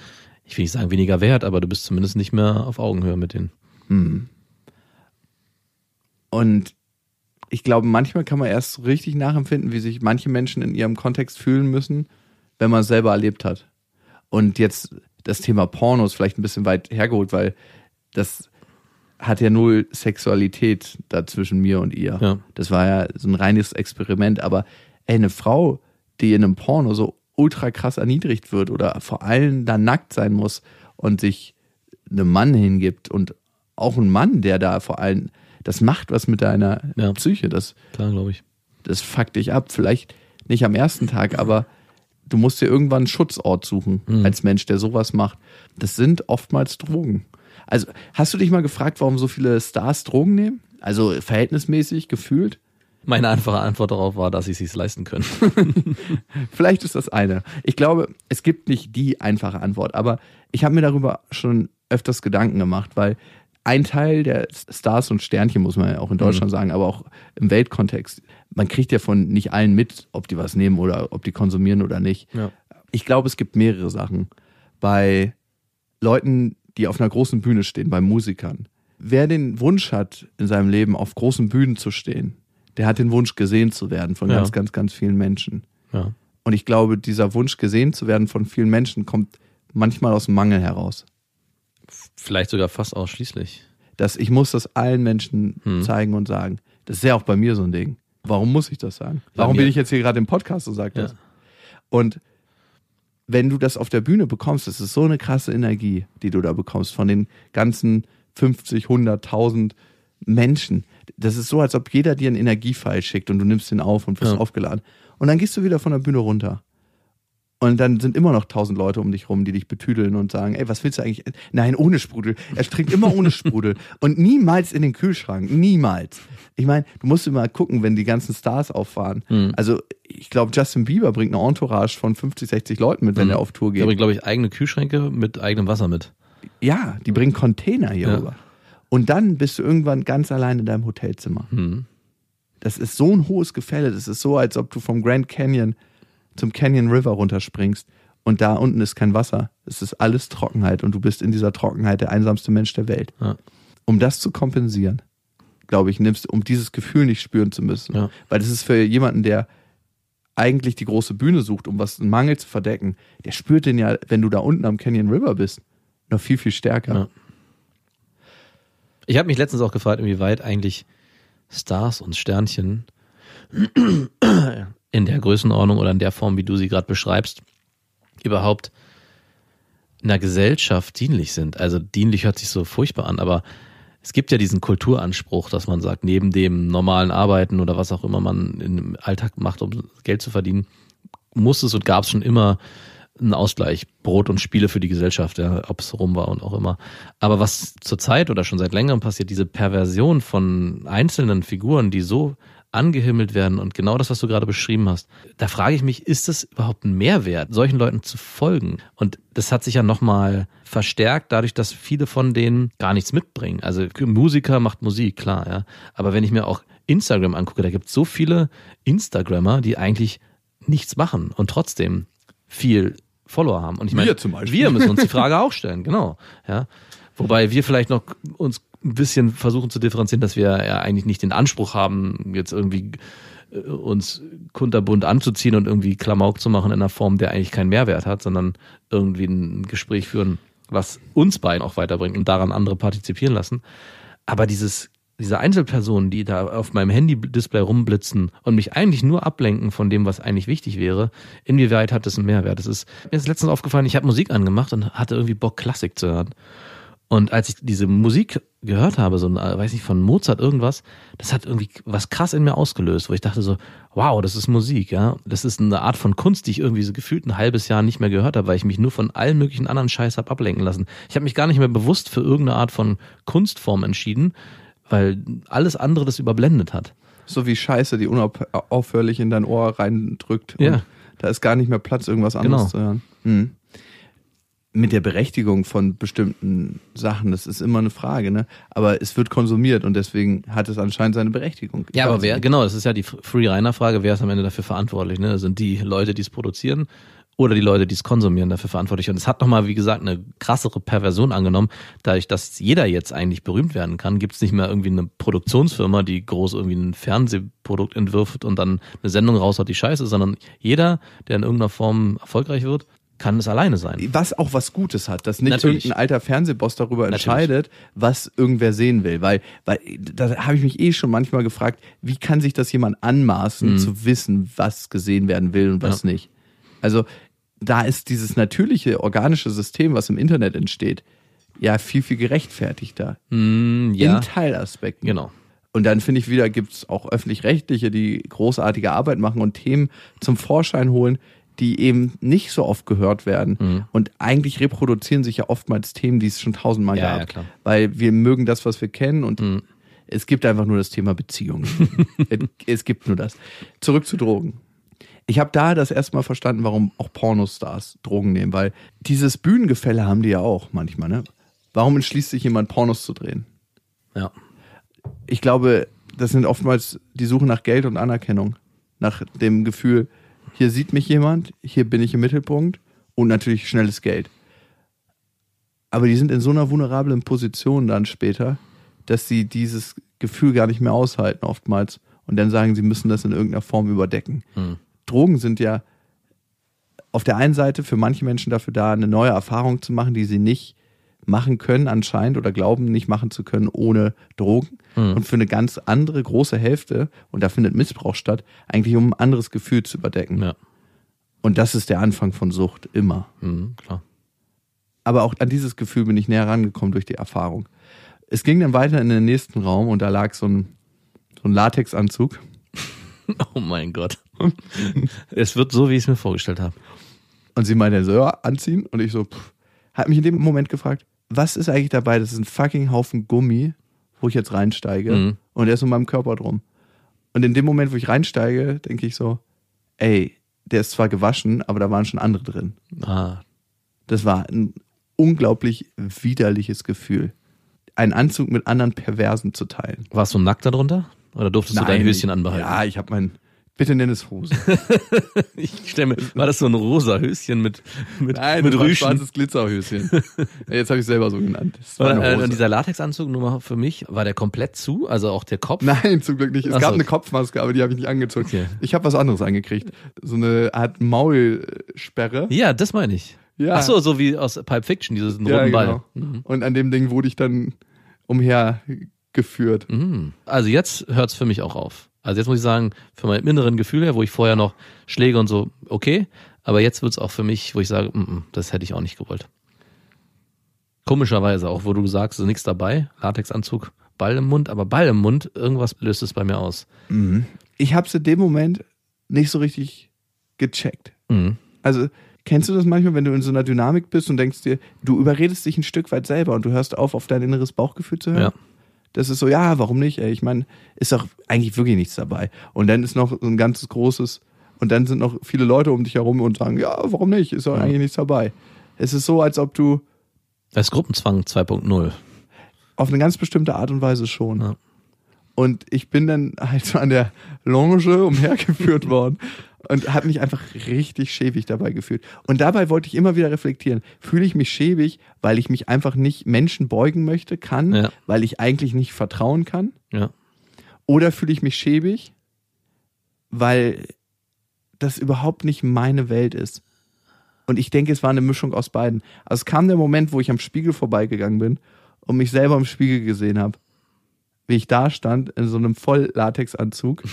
ich will nicht sagen weniger wert, aber du bist zumindest nicht mehr auf Augenhöhe mit denen. Mhm. Und ich glaube, manchmal kann man erst richtig nachempfinden, wie sich manche Menschen in ihrem Kontext fühlen müssen, wenn man es selber erlebt hat. Und jetzt das Thema Pornos vielleicht ein bisschen weit hergeholt, weil das hat ja null Sexualität da zwischen mir und ihr. Ja. Das war ja so ein reines Experiment. Aber ey, eine Frau, die in einem Porno so ultra krass erniedrigt wird oder vor allem da nackt sein muss und sich einem Mann hingibt und auch ein Mann, der da vor allem, das macht was mit deiner Ja. Psyche. Das, Klar, glaube ich. das fuckt dich ab. Vielleicht nicht am ersten Tag, aber du musst dir irgendwann einen Schutzort suchen Mhm. als Mensch, der sowas macht. Das sind oftmals Drogen. Also hast du dich mal gefragt, warum so viele Stars Drogen nehmen? Also verhältnismäßig gefühlt? Meine einfache Antwort darauf war, dass sie es sich leisten können. Vielleicht ist das eine. Ich glaube, es gibt nicht die einfache Antwort, aber ich habe mir darüber schon öfters Gedanken gemacht, weil ein Teil der Stars und Sternchen, muss man ja auch in Deutschland sagen, aber auch im Weltkontext, man kriegt ja von nicht allen mit, ob die was nehmen oder ob die konsumieren oder nicht. Ja. Ich glaube, es gibt mehrere Sachen. Bei Leuten, die auf einer großen Bühne stehen, bei Musikern. Wer den Wunsch hat, in seinem Leben auf großen Bühnen zu stehen, der hat den Wunsch, gesehen zu werden von Ja. ganz, ganz, ganz vielen Menschen. Ja. Und ich glaube, dieser Wunsch, gesehen zu werden von vielen Menschen, kommt manchmal aus dem Mangel heraus. Vielleicht sogar fast ausschließlich. Dass ich muss das allen Menschen Hm. zeigen und sagen. Das ist ja auch bei mir so ein Ding. Warum muss ich das sagen? Warum bin ich jetzt hier gerade im Podcast und sage das? Und wenn du das auf der Bühne bekommst, das ist so eine krasse Energie, die du da bekommst von den ganzen 50, 100.000 Menschen. Das ist so, als ob jeder dir einen Energiefeil schickt und du nimmst den auf und wirst Ja. aufgeladen. Und dann gehst du wieder von der Bühne runter. Und dann sind immer noch tausend Leute um dich rum, die dich betüdeln und sagen, ey, was willst du eigentlich? Nein, ohne Sprudel. Er trinkt immer ohne Sprudel. Und niemals in den Kühlschrank. Niemals. Ich meine, du musst immer gucken, wenn die ganzen Stars auffahren. Mhm. Also, ich glaube, Justin Bieber bringt eine Entourage von 50, 60 Leuten mit, wenn Mhm. er auf Tour Ich habe, geht. glaube ich, eigene Kühlschränke mit eigenem Wasser mit. Ja, die bringen Container hier Ja. rüber. Und dann bist du irgendwann ganz allein in deinem Hotelzimmer. Hm. Das ist so ein hohes Gefälle. Das ist so, als ob du vom Grand Canyon zum Canyon River runterspringst und da unten ist kein Wasser. Es ist alles Trockenheit und du bist in dieser Trockenheit der einsamste Mensch der Welt. Ja. Um das zu kompensieren, glaube ich, nimmst um dieses Gefühl nicht spüren zu müssen. Ja. Weil das ist für jemanden, der eigentlich die große Bühne sucht, um was einen Mangel zu verdecken, der spürt den ja, wenn du da unten am Canyon River bist, noch viel, viel stärker. Ja. Ich habe mich letztens auch gefragt, inwieweit eigentlich Stars und Sternchen in der Größenordnung oder in der Form, wie du sie gerade beschreibst, überhaupt einer Gesellschaft dienlich sind. Also dienlich hört sich so furchtbar an, aber es gibt ja diesen Kulturanspruch, dass man sagt, neben dem normalen Arbeiten oder was auch immer man im Alltag macht, um Geld zu verdienen, muss es und gab es schon immer ein Ausgleich, Brot und Spiele für die Gesellschaft, ja, ob es rum war und auch immer. Aber was zurzeit oder schon seit längerem passiert, diese Perversion von einzelnen Figuren, die so angehimmelt werden und genau das, was du gerade beschrieben hast, da frage ich mich, ist das überhaupt ein Mehrwert, solchen Leuten zu folgen? Und das hat sich ja nochmal verstärkt, dadurch, dass viele von denen gar nichts mitbringen. Also Musiker macht Musik, klar, ja. Aber wenn ich mir auch Instagram angucke, da gibt es so viele Instagrammer, die eigentlich nichts machen und trotzdem viel Follower haben. Und ich meine, Wir zum Beispiel. wir müssen uns die Frage auch stellen, genau. Ja. Wobei wir vielleicht noch uns ein bisschen versuchen zu differenzieren, dass wir ja eigentlich nicht den Anspruch haben, jetzt irgendwie äh, uns kunterbunt anzuziehen und irgendwie Klamauk zu machen in einer Form, der eigentlich keinen Mehrwert hat, sondern irgendwie ein Gespräch führen, was uns beiden auch weiterbringt und daran andere partizipieren lassen. Aber dieses, diese Einzelpersonen, die da auf meinem Handy-Display rumblitzen und mich eigentlich nur ablenken von dem, was eigentlich wichtig wäre, inwieweit hat das einen Mehrwert? Das ist, mir ist letztens aufgefallen, ich habe Musik angemacht und hatte irgendwie Bock, Klassik zu hören. Und als ich diese Musik gehört habe, so, ein, weiß nicht, von Mozart irgendwas, das hat irgendwie was krass in mir ausgelöst, wo ich dachte so, wow, das ist Musik, ja. Das ist eine Art von Kunst, die ich irgendwie so gefühlt ein halbes Jahr nicht mehr gehört habe, weil ich mich nur von allen möglichen anderen Scheiß hab ablenken lassen. Ich habe mich gar nicht mehr bewusst für irgendeine Art von Kunstform entschieden, weil alles andere das überblendet hat. So wie Scheiße, die unaufhörlich in dein Ohr reindrückt. Und Ja. Da ist gar nicht mehr Platz, irgendwas anderes Genau. zu hören. Hm. Mit der Berechtigung von bestimmten Sachen, das ist immer eine Frage, ne? Aber es wird konsumiert und deswegen hat es anscheinend seine Berechtigung. Ja, aber wer, genau, das ist ja die Free-Reiner-Frage, wer ist am Ende dafür verantwortlich? Ne? Sind die Leute, die es produzieren oder die Leute, die es konsumieren, dafür verantwortlich? Und es hat nochmal, wie gesagt, eine krassere Perversion angenommen. Dadurch, dass jeder jetzt eigentlich berühmt werden kann, gibt es nicht mehr irgendwie eine Produktionsfirma, die groß irgendwie ein Fernsehprodukt entwirft und dann eine Sendung raushaut, die scheiße sondern jeder, der in irgendeiner Form erfolgreich wird, kann es alleine sein. Was auch was Gutes hat, dass nicht Natürlich. irgendein alter Fernsehboss darüber Natürlich. entscheidet, was irgendwer sehen will. Weil, weil da habe ich mich eh schon manchmal gefragt, wie kann sich das jemand anmaßen, zu wissen, was gesehen werden will und was Mhm. Ja. nicht. Also da ist dieses natürliche, organische System, was im Internet entsteht, ja viel, viel gerechtfertigter. Mm, ja, In Teilaspekten. genau. Und dann finde ich wieder, gibt es auch öffentlich-rechtliche, die großartige Arbeit machen und Themen zum Vorschein holen, die eben nicht so oft gehört werden. Mhm. Und eigentlich reproduzieren sich ja oftmals Themen, die es schon tausendmal Ja, gab. ja, klar. Mhm. Weil wir mögen das, was wir kennen und es gibt einfach nur das Thema Beziehungen. es gibt nur das. Zurück zu Drogen. Ich habe da das erste Mal verstanden, warum auch Pornostars Drogen nehmen, weil dieses Bühnengefälle haben die ja auch manchmal. Ne? Warum entschließt sich jemand, Pornos zu drehen? Ja. ich glaube, das sind oftmals die Suche nach Geld und Anerkennung. Nach dem Gefühl, hier sieht mich jemand, hier bin ich im Mittelpunkt und natürlich schnelles Geld. Aber die sind in so einer vulnerablen Position dann später, dass sie dieses Gefühl gar nicht mehr aushalten oftmals und dann sagen, sie müssen das in irgendeiner Form überdecken. Drogen sind ja auf der einen Seite für manche Menschen dafür da, eine neue Erfahrung zu machen, die sie nicht machen können anscheinend oder glauben nicht machen zu können ohne Drogen. Und für eine ganz andere große Hälfte, und da findet Missbrauch statt, eigentlich um ein anderes Gefühl zu überdecken. Ja. Und das ist der Anfang von Sucht, immer. Mhm, klar. Aber auch an dieses Gefühl bin ich näher rangekommen durch die Erfahrung. Es ging dann weiter in den nächsten Raum und da lag so ein, so ein Latexanzug. Oh mein Gott. es wird so, wie ich es mir vorgestellt habe. Und sie meinte so, ja, anziehen. Und ich so, pff, hat mich in dem Moment gefragt, was ist eigentlich dabei? Das ist ein fucking Haufen Gummi, wo ich jetzt reinsteige. Mhm. Und der ist um meinem Körper drum. Und in dem Moment, wo ich reinsteige, denke ich so, ey, der ist zwar gewaschen, aber da waren schon andere drin. Ah, Das war ein unglaublich widerliches Gefühl. Einen Anzug mit anderen Perversen zu teilen. warst du nackt darunter? Oder durftest du dein Höschen anbehalten? Ja, ich habe mein, bitte nenn es Hose. Ich stell mir, war das so ein rosa Höschen mit, mit, Nein, mit war ein Rüschen? schwarzes Glitzerhöschen. Jetzt habe ich selber so genannt. Und, äh, dieser Latexanzug, nur mal für mich, war der komplett zu? Also auch der Kopf? Nein, zum Glück nicht. Es Ach gab so. eine Kopfmaske, aber die habe ich nicht angezogen. Okay. Ich habe was anderes angekriegt. So eine Art Maulsperre. Ja, das meine ich. Ja. Ach so, so wie aus Pulp Fiction, diesen roten Ja, Ball. genau. Und an dem Ding wurde ich dann umhergeführt. Mhm. Also jetzt hört's für mich auch auf. Also jetzt muss ich sagen, für mein inneren Gefühl her, wo ich vorher noch Schläge und so, okay, aber jetzt wird's auch für mich, wo ich sage, mm, mm, das hätte ich auch nicht gewollt. Komischerweise, auch wo du sagst, ist nichts dabei, Latexanzug, Ball im Mund, aber Ball im Mund, irgendwas löst es bei mir aus. Ich habe es in dem Moment nicht so richtig gecheckt. Mhm. Also Kennst du das manchmal, wenn du in so einer Dynamik bist und denkst dir, du überredest dich ein Stück weit selber und du hörst auf, auf dein inneres Bauchgefühl zu hören? Ja. Das ist so, ja, warum nicht? Ey? Ich meine, ist doch eigentlich wirklich nichts dabei. Und dann ist noch so ein ganzes großes, und dann sind noch viele Leute um dich herum und sagen, ja, warum nicht? Ist doch eigentlich nichts dabei. Es ist so, als ob du Das ist Gruppenzwang 2.0. auf eine ganz bestimmte Art und Weise schon. Ja. Und ich bin dann halt so an der Longe umhergeführt worden und habe mich einfach richtig schäbig dabei gefühlt. Und dabei wollte ich immer wieder reflektieren. Fühle ich mich schäbig, weil ich mich einfach nicht Menschen beugen möchte, kann, Ja. weil ich eigentlich nicht vertrauen kann? Ja. Oder fühle ich mich schäbig, weil das überhaupt nicht meine Welt ist? Und ich denke, es war eine Mischung aus beiden. Also es kam der Moment, wo ich am Spiegel vorbeigegangen bin und mich selber im Spiegel gesehen habe. Wie ich da stand, in so einem Voll-Latex-Anzug,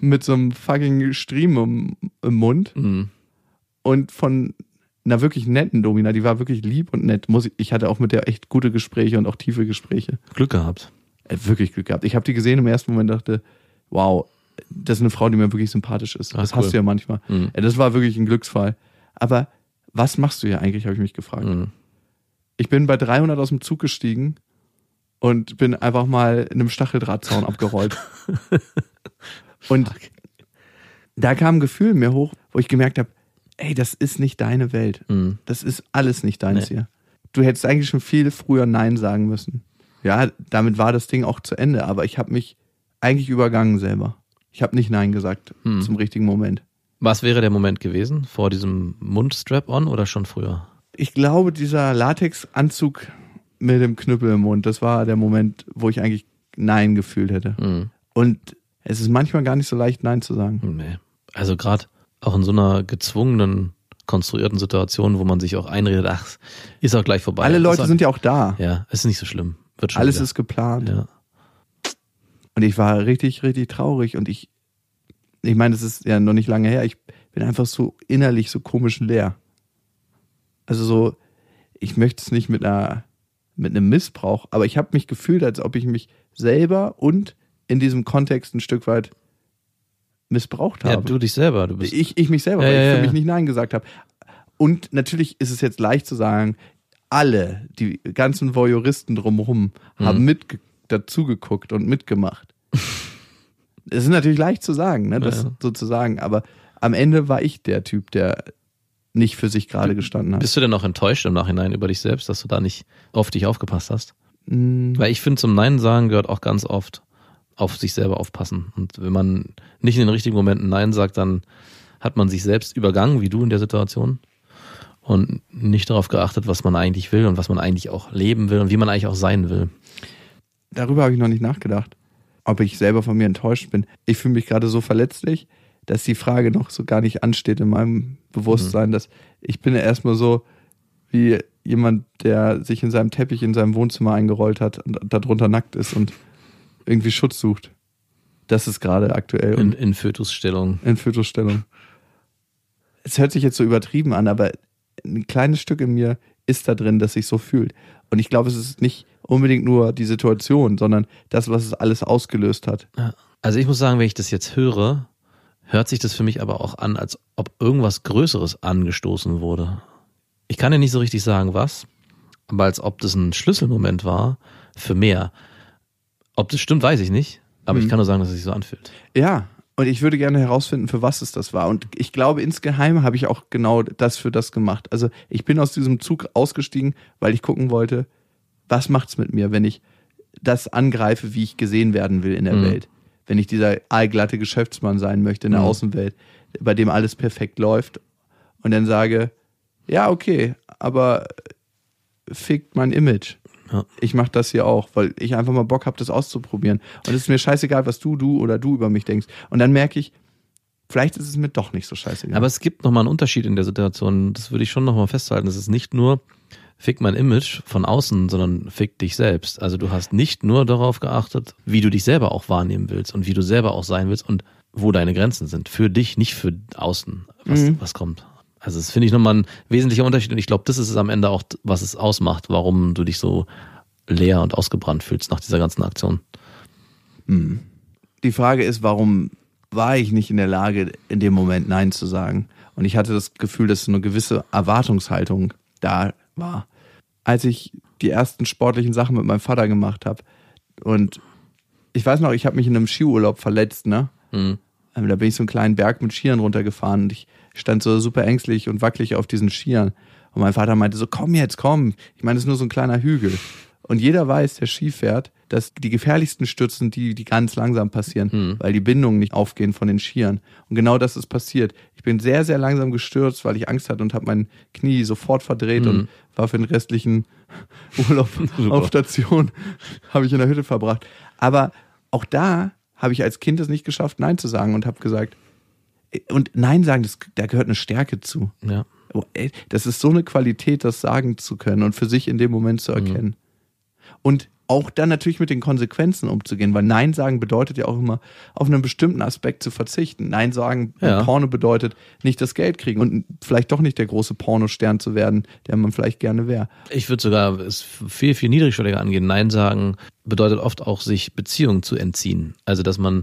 mit so einem fucking Stream im, im Mund Mhm. und von einer wirklich netten Domina, die war wirklich lieb und nett. Muss ich, ich hatte auch mit der echt gute Gespräche und auch tiefe Gespräche. Glück gehabt. Äh, wirklich Glück gehabt. Ich habe die gesehen im ersten Moment dachte, wow, das ist eine Frau, die mir wirklich sympathisch ist. Ah, das cool. hast du ja manchmal. Mhm. Ja, das war wirklich ein Glücksfall. Aber was machst du hier eigentlich, habe ich mich gefragt. Mhm. Ich bin bei 300 aus dem Zug gestiegen und bin einfach mal in einem Stacheldrahtzaun abgerollt. und da kam ein Gefühl mir hoch, wo ich gemerkt habe, ey, das ist nicht deine Welt. Mhm. Das ist alles nicht deins Nee. hier. Du hättest eigentlich schon viel früher Nein sagen müssen. Ja, damit war das Ding auch zu Ende, aber ich habe mich eigentlich übergangen selber. Ich habe nicht Nein gesagt Hm. zum richtigen Moment. Was wäre der Moment gewesen? Vor diesem Mundstrap-on oder schon früher? Ich glaube, dieser Latexanzug mit dem Knüppel im Mund, das war der Moment, wo ich eigentlich Nein gefühlt hätte. Mhm. Und es ist manchmal gar nicht so leicht, Nein zu sagen. Nee. Also gerade auch in so einer gezwungenen, konstruierten Situation, wo man sich auch einredet, ach, ist auch gleich vorbei. Alle Leute auch, sind ja auch da. Ja, ist nicht so schlimm. Wird schon Alles wieder. ist geplant. Ja. Und ich war richtig, richtig traurig und ich, ich meine, das ist ja noch nicht lange her, ich bin einfach so innerlich so komisch leer. Also so, ich möchte es nicht mit einer, mit einem Missbrauch, aber ich habe mich gefühlt, als ob ich mich selber und in diesem Kontext ein Stück weit missbraucht ja, habe. du dich selber. Du bist, ich, ich mich selber, Ja, weil ja, ich für ja. mich nicht Nein gesagt habe. Und natürlich ist es jetzt leicht zu sagen, alle, die ganzen Voyeuristen drumherum, Mhm. haben mit dazugeguckt und mitgemacht. Es ist natürlich leicht zu sagen, ne, das Ja. sozusagen, aber am Ende war ich der Typ, der nicht für sich gerade gestanden hat. bist du denn auch enttäuscht im Nachhinein über dich selbst, dass du da nicht auf dich aufgepasst hast? Mm, Weil ich finde, zum Nein sagen gehört auch ganz oft auf sich selber aufpassen. Und wenn man nicht in den richtigen Momenten Nein sagt, dann hat man sich selbst übergangen, wie du in der Situation. Und nicht darauf geachtet, was man eigentlich will und was man eigentlich auch leben will und wie man eigentlich auch sein will. Darüber habe ich noch nicht nachgedacht, ob ich selber von mir enttäuscht bin. Ich fühle mich gerade so verletzlich, dass die Frage noch so gar nicht ansteht in meinem Bewusstsein, dass ich bin ja erstmal so wie jemand, der sich in seinem Teppich in seinem Wohnzimmer eingerollt hat und darunter nackt ist und irgendwie Schutz sucht. Das ist gerade aktuell In, in Fötusstellung. in Fötusstellung. Es hört sich jetzt so übertrieben an, aber ein kleines Stück in mir ist da drin, das sich so fühlt. Und ich glaube, es ist nicht unbedingt nur die Situation, sondern das, was es alles ausgelöst hat. Also ich muss sagen, wenn ich das jetzt höre, hört sich das für mich aber auch an, als ob irgendwas Größeres angestoßen wurde. Ich kann ja nicht so richtig sagen, was, aber als ob das ein Schlüsselmoment war für mehr. Ob das stimmt, weiß ich nicht, aber ich Mhm. kann nur sagen, dass es sich so anfühlt. Ja, und ich würde gerne herausfinden, für was es das war. Und ich glaube, insgeheim habe ich auch genau das für das gemacht. Also ich bin aus diesem Zug ausgestiegen, weil ich gucken wollte, was macht's mit mir, wenn ich das angreife, wie ich gesehen werden will in der Mhm. Welt. Wenn ich dieser allglatte Geschäftsmann sein möchte in der Mhm. Außenwelt, bei dem alles perfekt läuft und dann sage, ja, okay, aber fickt mein Image. Ja. Ich mache das hier auch, weil ich einfach mal Bock habe, das auszuprobieren. Und es ist mir scheißegal, was du, du oder du über mich denkst. Und dann merke ich, vielleicht ist es mir doch nicht so scheißegal. Aber es gibt nochmal einen Unterschied in der Situation, das würde ich schon nochmal festhalten. Es ist nicht nur fick mein Image von außen, sondern fick dich selbst. Also du hast nicht nur darauf geachtet, wie du dich selber auch wahrnehmen willst und wie du selber auch sein willst und wo deine Grenzen sind. Für dich, nicht für außen, was, Mhm. was kommt. Also das finde ich nochmal ein wesentlicher Unterschied und ich glaube, das ist es am Ende auch, was es ausmacht, warum du dich so leer und ausgebrannt fühlst nach dieser ganzen Aktion. die Frage ist, warum war ich nicht in der Lage, in dem Moment Nein zu sagen? Und ich hatte das Gefühl, dass so eine gewisse Erwartungshaltung da war. Als ich die ersten sportlichen Sachen mit meinem Vater gemacht habe und ich weiß noch, ich habe mich in einem Skiurlaub verletzt, ne? Mhm. Ähm, Da bin ich so einen kleinen Berg mit Skiern runtergefahren und ich stand so super ängstlich und wackelig auf diesen Skiern. Und mein Vater meinte so, komm jetzt, komm. Ich meine, es ist nur so ein kleiner Hügel. Und jeder weiß, der Ski fährt, dass die gefährlichsten Stürzen die, die ganz langsam passieren, weil die Bindungen nicht aufgehen von den Skiern. Und genau das ist passiert. Ich bin sehr, sehr langsam gestürzt, weil ich Angst hatte und habe mein Knie sofort verdreht und war für den restlichen Urlaub auf Station, habe ich in der Hütte verbracht. Aber auch da habe ich als Kind es nicht geschafft, Nein zu sagen und habe gesagt, und Nein sagen, das, da gehört eine Stärke zu. Ja. Oh, Das ist so eine Qualität, das sagen zu können und für sich in dem Moment zu erkennen. Und auch dann natürlich mit den Konsequenzen umzugehen, weil Nein sagen bedeutet ja auch immer, auf einen bestimmten Aspekt zu verzichten. Nein sagen Ja. Porno bedeutet nicht das Geld kriegen und vielleicht doch nicht der große Pornostern zu werden, der man vielleicht gerne wäre. Ich würde sogar es viel, viel niedrigschwelliger angehen. Nein sagen bedeutet oft auch, sich Beziehungen zu entziehen. Also, dass man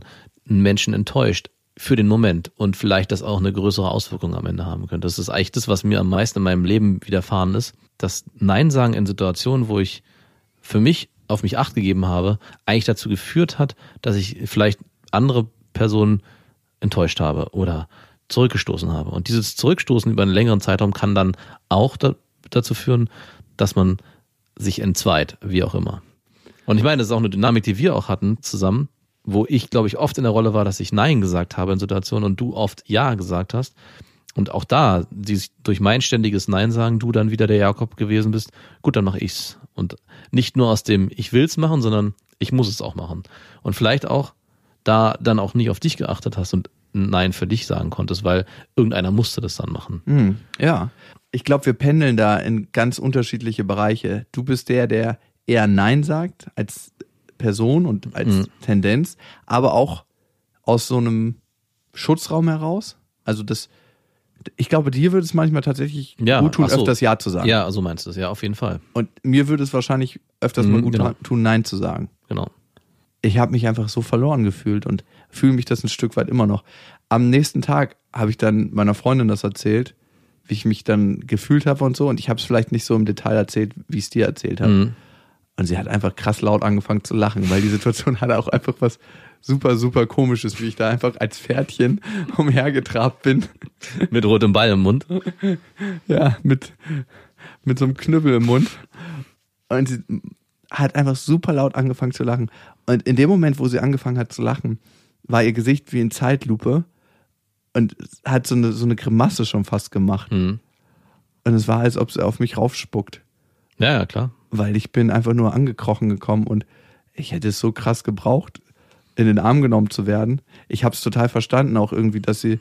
einen Menschen enttäuscht für den Moment und vielleicht das auch eine größere Auswirkung am Ende haben könnte. Das ist eigentlich das, was mir am meisten in meinem Leben widerfahren ist. Das Nein sagen in Situationen, wo ich für mich auf mich acht gegeben habe, eigentlich dazu geführt hat, dass ich vielleicht andere Personen enttäuscht habe oder zurückgestoßen habe. Und dieses Zurückstoßen über einen längeren Zeitraum kann dann auch da, dazu führen, dass man sich entzweit, wie auch immer. Und ich meine, das ist auch eine Dynamik, die wir auch hatten zusammen, wo ich, glaube ich, oft in der Rolle war, dass ich Nein gesagt habe in Situationen und du oft Ja gesagt hast. Und auch da, dieses, durch mein ständiges Nein sagen, du dann wieder der Jakob gewesen bist, gut, dann mache ich's. Und nicht nur aus dem Ich will's machen, sondern ich muss es auch machen. Und vielleicht auch da dann auch nicht auf dich geachtet hast und Nein für dich sagen konntest, weil irgendeiner musste das dann machen. Hm, ja. Ich glaube, wir pendeln da in ganz unterschiedliche Bereiche. Du bist der, der eher Nein sagt als Person und als Mhm. Tendenz, aber auch aus so einem Schutzraum heraus. Also das, ich glaube, dir würde es manchmal tatsächlich Ja, gut tun, so. öfters Ja zu sagen. Ja, so meinst du es, ja, auf jeden Fall. Und mir würde es wahrscheinlich öfters Mhm, mal gut genau. tun, Nein zu sagen. Genau. ich habe mich einfach so verloren gefühlt und fühle mich das ein Stück weit immer noch. Am nächsten Tag habe ich dann meiner Freundin das erzählt, wie ich mich dann gefühlt habe und so. Und ich habe es vielleicht nicht so im Detail erzählt, wie ich es dir erzählt habe. Mhm. Und sie hat einfach krass laut angefangen zu lachen, weil die Situation hatte auch einfach was super, super komisches, wie ich da einfach als Pferdchen umhergetrabt bin. Mit rotem Ball im Mund. Ja, mit, mit so einem Knüppel im Mund. Und sie hat einfach super laut angefangen zu lachen. Und in dem Moment, wo sie angefangen hat zu lachen, war ihr Gesicht wie in Zeitlupe und hat so eine, so eine Grimasse schon fast gemacht. Mhm. Und es war, als ob sie auf mich raufspuckt, Ja, ja, klar. Weil ich bin einfach nur angekrochen gekommen und ich hätte es so krass gebraucht, in den Arm genommen zu werden. Ich habe es total verstanden, auch irgendwie, dass sie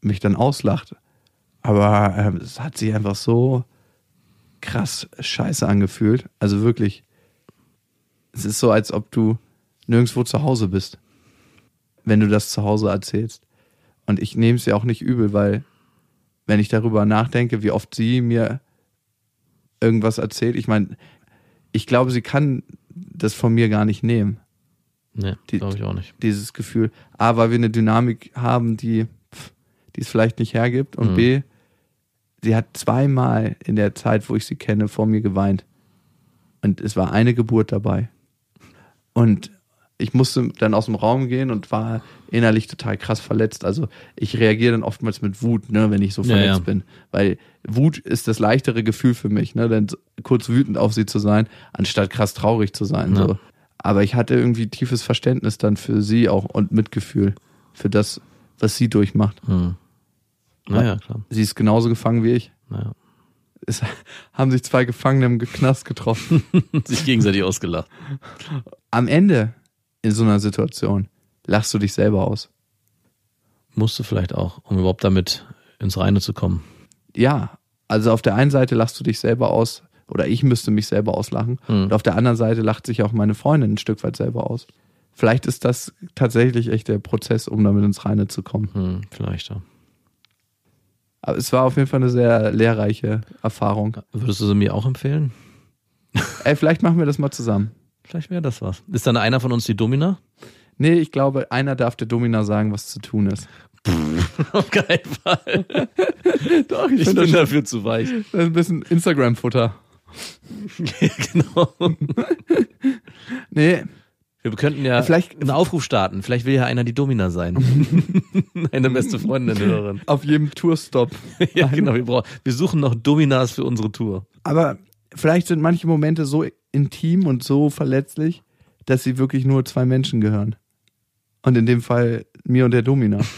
mich dann auslacht. Aber ähm, es hat sich einfach so krass scheiße angefühlt. Also wirklich, es ist so, als ob du nirgendwo zu Hause bist, wenn du das zu Hause erzählst. Und ich nehme es ja auch nicht übel, weil wenn ich darüber nachdenke, wie oft sie mir irgendwas erzählt, ich meine, ich glaube, sie kann das von mir gar nicht nehmen, Nee, glaube ich auch nicht. dieses Gefühl. A, weil wir eine Dynamik haben, die, die es vielleicht nicht hergibt. Und Mhm. B, sie hat zweimal in der Zeit, wo ich sie kenne, vor mir geweint. Und es war eine Geburt dabei. Und ich musste dann aus dem Raum gehen und war innerlich total krass verletzt. Also ich reagiere dann oftmals mit Wut, ne, wenn ich so Ja, verletzt ja. bin. Weil Wut ist das leichtere Gefühl für mich, ne, dann kurz wütend auf sie zu sein, anstatt krass traurig zu sein. Ja. So. Aber ich hatte irgendwie tiefes Verständnis dann für sie auch und Mitgefühl für das, was sie durchmacht. Mhm. Naja, klar. Sie ist genauso gefangen wie ich. Naja. Es haben sich zwei Gefangene im Knast getroffen. Sich gegenseitig ausgelacht. Am Ende in so einer Situation lachst du dich selber aus. Musste vielleicht auch, um überhaupt damit ins Reine zu kommen. Ja, also auf der einen Seite lachst du dich selber aus oder ich müsste mich selber auslachen Mhm. und auf der anderen Seite lacht sich auch meine Freundin ein Stück weit selber aus. Vielleicht ist das tatsächlich echt der Prozess, um damit ins Reine zu kommen. Hm, vielleicht, ja. Aber es war auf jeden Fall eine sehr lehrreiche Erfahrung. Würdest du sie mir auch empfehlen? Ey, vielleicht machen wir das mal zusammen. Vielleicht wäre das was. Ist dann einer von uns die Domina? Nee, ich glaube, einer darf der Domina sagen, was zu tun ist. Auf keinen Fall. Doch, Ich find bin dafür zu weich. das ist ein bisschen Instagram-Futter. genau. Nee, Wir könnten ja Vielleicht- einen Aufruf starten. Vielleicht will ja einer die Domina sein. Eine beste Freundin, Hörerin. auf jedem Tourstop. Ja, genau. Wir, brauchen, wir suchen noch Dominas für unsere Tour. Aber vielleicht sind manche Momente so intim und so verletzlich, dass sie wirklich nur zwei Menschen gehören. Und in dem Fall mir und der Domina.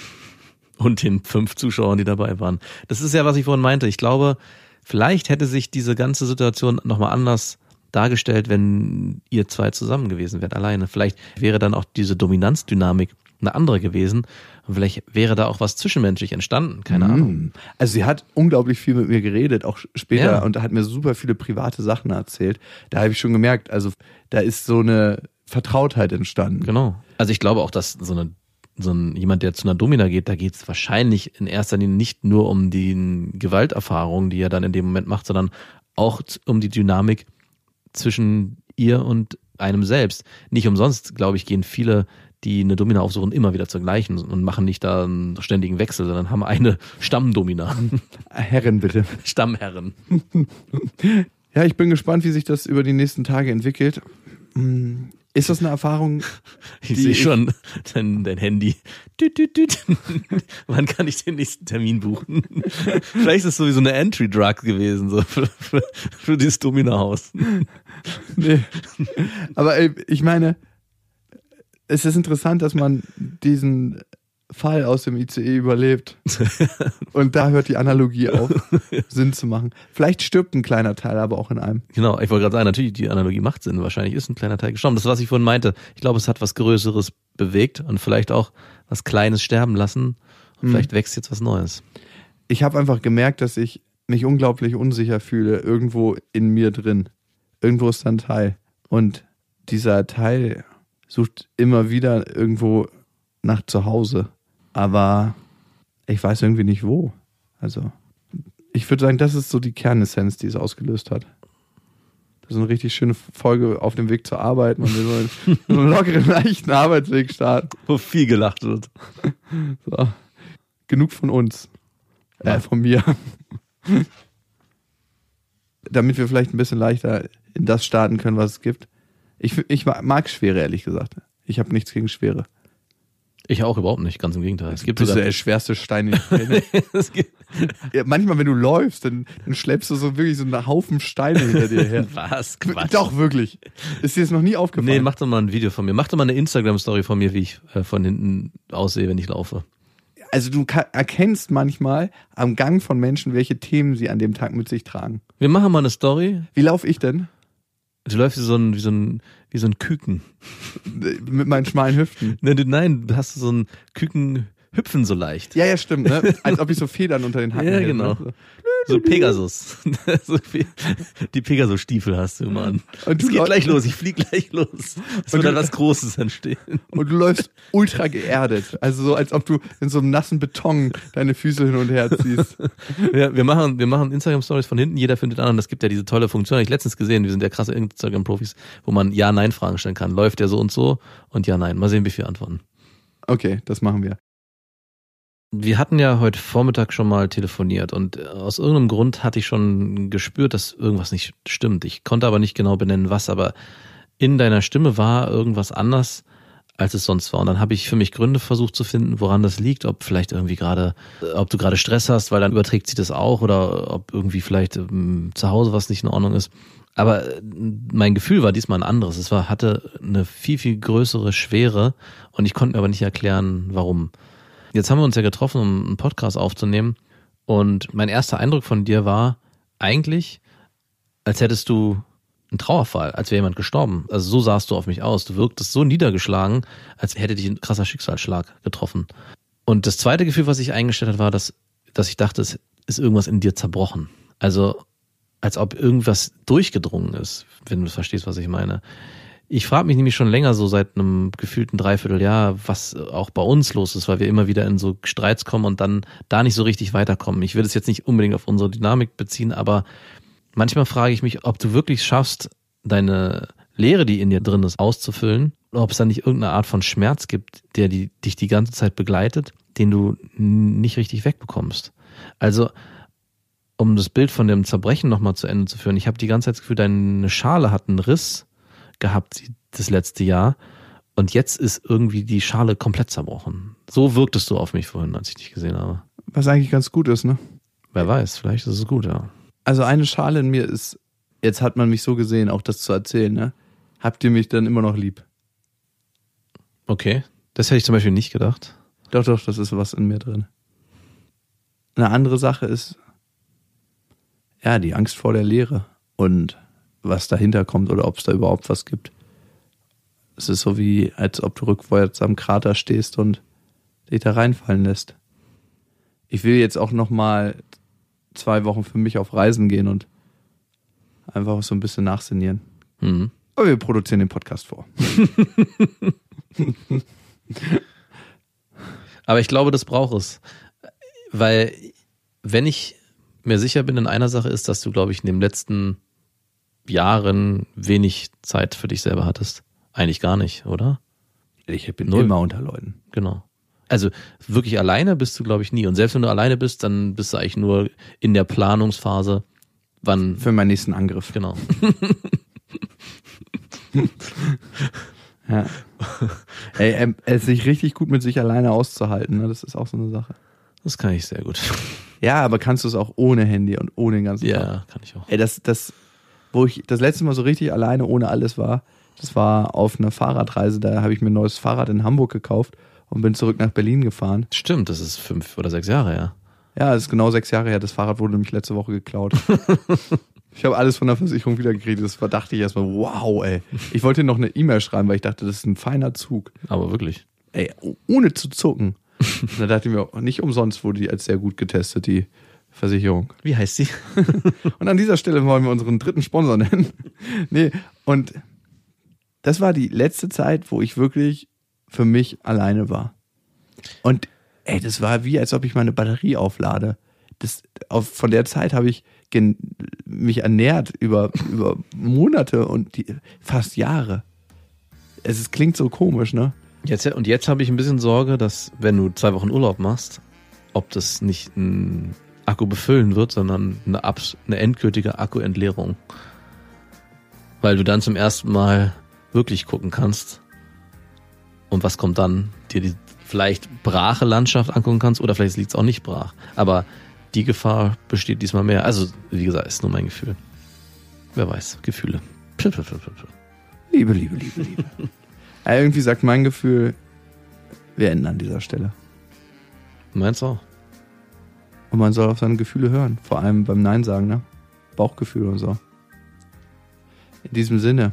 Und den fünf Zuschauern, die dabei waren. Das ist ja, was ich vorhin meinte. Ich glaube, vielleicht hätte sich diese ganze Situation nochmal anders dargestellt, wenn ihr zwei zusammen gewesen wärt, alleine. Vielleicht wäre dann auch diese Dominanzdynamik eine andere gewesen. Und vielleicht wäre da auch was zwischenmenschlich entstanden. Keine Ahnung. Mm. Also sie hat unglaublich viel mit mir geredet, auch später, Ja. und hat mir super viele private Sachen erzählt. Da habe ich schon gemerkt, also da ist so eine Vertrautheit entstanden. Genau. Also ich glaube auch, dass so eine so ein jemand, der zu einer Domina geht, da geht es wahrscheinlich in erster Linie nicht nur um die Gewalterfahrung, die er dann in dem Moment macht, sondern auch um die Dynamik zwischen ihr und einem selbst. Nicht umsonst, glaube ich, gehen viele, die eine Domina aufsuchen, immer wieder zur gleichen und machen nicht da einen ständigen Wechsel, sondern haben eine Stammdomina, Herren, bitte. Stammherren. Ja, ich bin gespannt, wie sich das über die nächsten Tage entwickelt. Mm, Ist das eine Erfahrung? Ich sehe schon dein, dein Handy. Wann kann ich den nächsten Termin buchen? Vielleicht ist es sowieso eine Entry-Drug gewesen, so für, für, für dieses Domina-Haus. Nee. Aber ich meine, es ist interessant, dass man diesen Fall aus dem ICE überlebt. Und da hört die Analogie auf, Sinn zu machen. Vielleicht stirbt ein kleiner Teil, aber auch in einem. Genau, ich wollte gerade sagen, natürlich, die Analogie macht Sinn. Wahrscheinlich ist ein kleiner Teil gestorben. Das ist, was ich vorhin meinte. Ich glaube, es hat was Größeres bewegt und vielleicht auch was Kleines sterben lassen. Und vielleicht wächst jetzt was Neues. Ich habe einfach gemerkt, dass ich mich unglaublich unsicher fühle, irgendwo in mir drin. Irgendwo ist da ein Teil. Und dieser Teil sucht immer wieder irgendwo nach zu Hause. Aber ich weiß irgendwie nicht wo. Also, ich würde sagen, das ist so die Kernessenz, die es ausgelöst hat. Das ist eine richtig schöne Folge auf dem Weg zur Arbeit. Man will so einen, so einen lockeren, leichten Arbeitsweg starten. Wo viel gelacht wird. So. Genug von uns. Äh, von mir. Damit wir vielleicht ein bisschen leichter in das starten können, was es gibt. Ich, ich mag Schwere, ehrlich gesagt. Ich habe nichts gegen Schwere. Ich auch überhaupt nicht, ganz im Gegenteil. Es gibt du sogar, der schwerste Stein, den ich kenne. ja, manchmal, wenn du läufst, dann, dann schleppst du so wirklich so einen Haufen Steine hinter dir her. was? Quatsch. Doch, wirklich. Ist dir das noch nie aufgefallen? Nee, mach doch mal ein Video von mir. Mach doch mal eine Instagram-Story von mir, wie ich äh, von hinten aussehe, wenn ich laufe. also du erkennst manchmal am Gang von Menschen, welche Themen sie an dem Tag mit sich tragen. Wir machen mal eine Story. Wie laufe ich denn? Du läufst wie so ein, wie so ein, wie so ein Küken. Mit meinen schmalen Hüften. Nein, du, nein, du hast so ein Küken hüpfen so leicht. Ja, ja, stimmt, ne? Als ob ich so Federn unter den Hacken Ja, hätte, genau. Ne? So Pegasus. so die Pegasus-Stiefel hast du immer an. Und Es geht gleich los, ich flieg gleich los. Es wird dann was Großes entstehen. Und du läufst ultra geerdet. Also so, als ob du in so einem nassen Beton deine Füße hin und her ziehst. Wir, wir machen, wir machen Instagram-Stories von hinten, jeder findet an und es gibt ja diese tolle Funktion, habe ich letztens gesehen, wir sind ja krasse Instagram-Profis, wo man Ja-Nein-Fragen stellen kann. Läuft der so und so und Ja-Nein. Mal sehen, wie viele antworten. Okay, das machen wir. Wir hatten ja heute Vormittag schon mal telefoniert und aus irgendeinem Grund hatte ich schon gespürt, dass irgendwas nicht stimmt. Ich konnte aber nicht genau benennen, was, aber in deiner Stimme war irgendwas anders, als es sonst war. Und dann habe ich für mich Gründe versucht zu finden, woran das liegt, ob vielleicht irgendwie gerade, ob du gerade Stress hast, weil dann überträgt sie das auch oder ob irgendwie vielleicht ähm, zu Hause was nicht in Ordnung ist. Aber äh, mein Gefühl war diesmal ein anderes. Es war, hatte eine viel, viel größere Schwere und ich konnte mir aber nicht erklären, warum. Jetzt haben wir uns ja getroffen, um einen Podcast aufzunehmen. Und mein erster Eindruck von dir war eigentlich, als hättest du einen Trauerfall, als wäre jemand gestorben. Also so sahst du auf mich aus. Du wirktest so niedergeschlagen, als hätte dich ein krasser Schicksalsschlag getroffen. Und das zweite Gefühl, was ich eingestellt hat, war, dass, dass ich dachte, es ist irgendwas in dir zerbrochen. Also als ob irgendwas durchgedrungen ist, wenn du verstehst, was ich meine. Ich frage mich nämlich schon länger so seit einem gefühlten Dreivierteljahr, was auch bei uns los ist, weil wir immer wieder in so Streits kommen und dann da nicht so richtig weiterkommen. Ich will es jetzt nicht unbedingt auf unsere Dynamik beziehen, aber manchmal frage ich mich, ob du wirklich schaffst, deine Leere, die in dir drin ist, auszufüllen ob es da nicht irgendeine Art von Schmerz gibt, der die, dich die ganze Zeit begleitet, den du nicht richtig wegbekommst. Also, um das Bild von dem Zerbrechen nochmal zu Ende zu führen, ich habe die ganze Zeit das Gefühl, deine Schale hat einen Riss gehabt das letzte Jahr und jetzt ist irgendwie die Schale komplett zerbrochen. So wirktest du auf mich vorhin, als ich dich gesehen habe. Was eigentlich ganz gut ist, ne? Wer weiß, vielleicht ist es gut, ja. Also eine Schale in mir ist, jetzt hat man mich so gesehen, auch das zu erzählen, ne? Habt ihr mich dann immer noch lieb? Okay, das hätte ich zum Beispiel nicht gedacht. Doch, doch, das ist was in mir drin. Eine andere Sache ist, ja, die Angst vor der Leere und was dahinter kommt oder ob es da überhaupt was gibt. Es ist so wie, als ob du rückwärts am Krater stehst und dich da reinfallen lässt. Ich will jetzt auch noch mal zwei Wochen für mich auf Reisen gehen und einfach so ein bisschen nachsinieren. Mhm. Aber wir produzieren den Podcast vor. Aber ich glaube, das braucht es. Weil, wenn ich mir sicher bin in einer Sache, ist, dass du, glaube ich, in den letzten Jahren wenig Zeit für dich selber hattest. Eigentlich gar nicht, oder? Ich bin Null. immer unter Leuten. Genau. Also wirklich alleine bist du, glaube ich, nie. Und selbst wenn du alleine bist, dann bist du eigentlich nur in der Planungsphase, wann. Für meinen nächsten Angriff. Genau. Ja. Ey, ähm, es sich richtig gut mit sich alleine auszuhalten, ne? das ist auch so eine Sache. Das kann ich sehr gut. Ja, aber kannst du es auch ohne Handy und ohne den ganzen Tag? Ja, kann ich auch. Ey, das, das, wo ich das letzte Mal so richtig alleine ohne alles war, das war auf einer Fahrradreise, da habe ich mir ein neues Fahrrad in Hamburg gekauft und bin zurück nach Berlin gefahren. Stimmt, das ist fünf oder sechs Jahre her. Ja, es ist genau sechs Jahre her, das Fahrrad wurde nämlich letzte Woche geklaut. ich habe alles von der Versicherung wiedergekriegt, das war, dachte ich erstmal, wow, ey. Ich wollte noch eine E-Mail schreiben, weil ich dachte, das ist ein feiner Zug. Aber wirklich. Ey, ohne zu zucken. Und da dachte ich mir, nicht umsonst wurde die als sehr gut getestet, die Versicherung. Wie heißt sie? Und an dieser Stelle wollen wir unseren dritten Sponsor nennen. Nee, und das war die letzte Zeit, wo ich wirklich für mich alleine war. Und ey, das war wie, als ob ich meine Batterie auflade. Das, auf, von der Zeit habe ich gen, mich ernährt über, über Monate und die, fast Jahre. Es ist, klingt so komisch, ne? Jetzt, und jetzt habe ich ein bisschen Sorge, dass wenn du zwei Wochen Urlaub machst, ob das nicht ein Akku befüllen wird, sondern eine, abs eine endgültige Akkuentleerung. Weil du dann zum ersten Mal wirklich gucken kannst. Und was kommt dann? Dir die vielleicht brache Landschaft angucken kannst oder vielleicht liegt es auch nicht brach. Aber die Gefahr besteht diesmal mehr. Also, wie gesagt, ist nur mein Gefühl. Wer weiß, Gefühle. Liebe, Liebe, Liebe, Liebe. irgendwie sagt mein Gefühl, wir enden an dieser Stelle. Meinst du auch? Und man soll auf seine Gefühle hören. Vor allem beim Nein sagen, ne? Bauchgefühl und so. In diesem Sinne.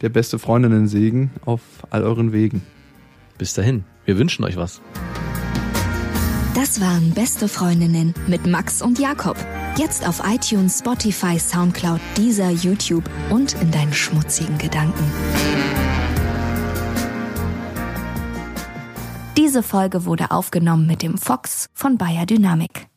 Der beste Freundinnen Segen auf all euren Wegen. Bis dahin. Wir wünschen euch was. Das waren Beste Freundinnen mit Max und Jakob. Jetzt auf iTunes, Spotify, Soundcloud, Deezer, YouTube und in deinen schmutzigen Gedanken. Diese Folge wurde aufgenommen mit dem Fox von Bayer Dynamic.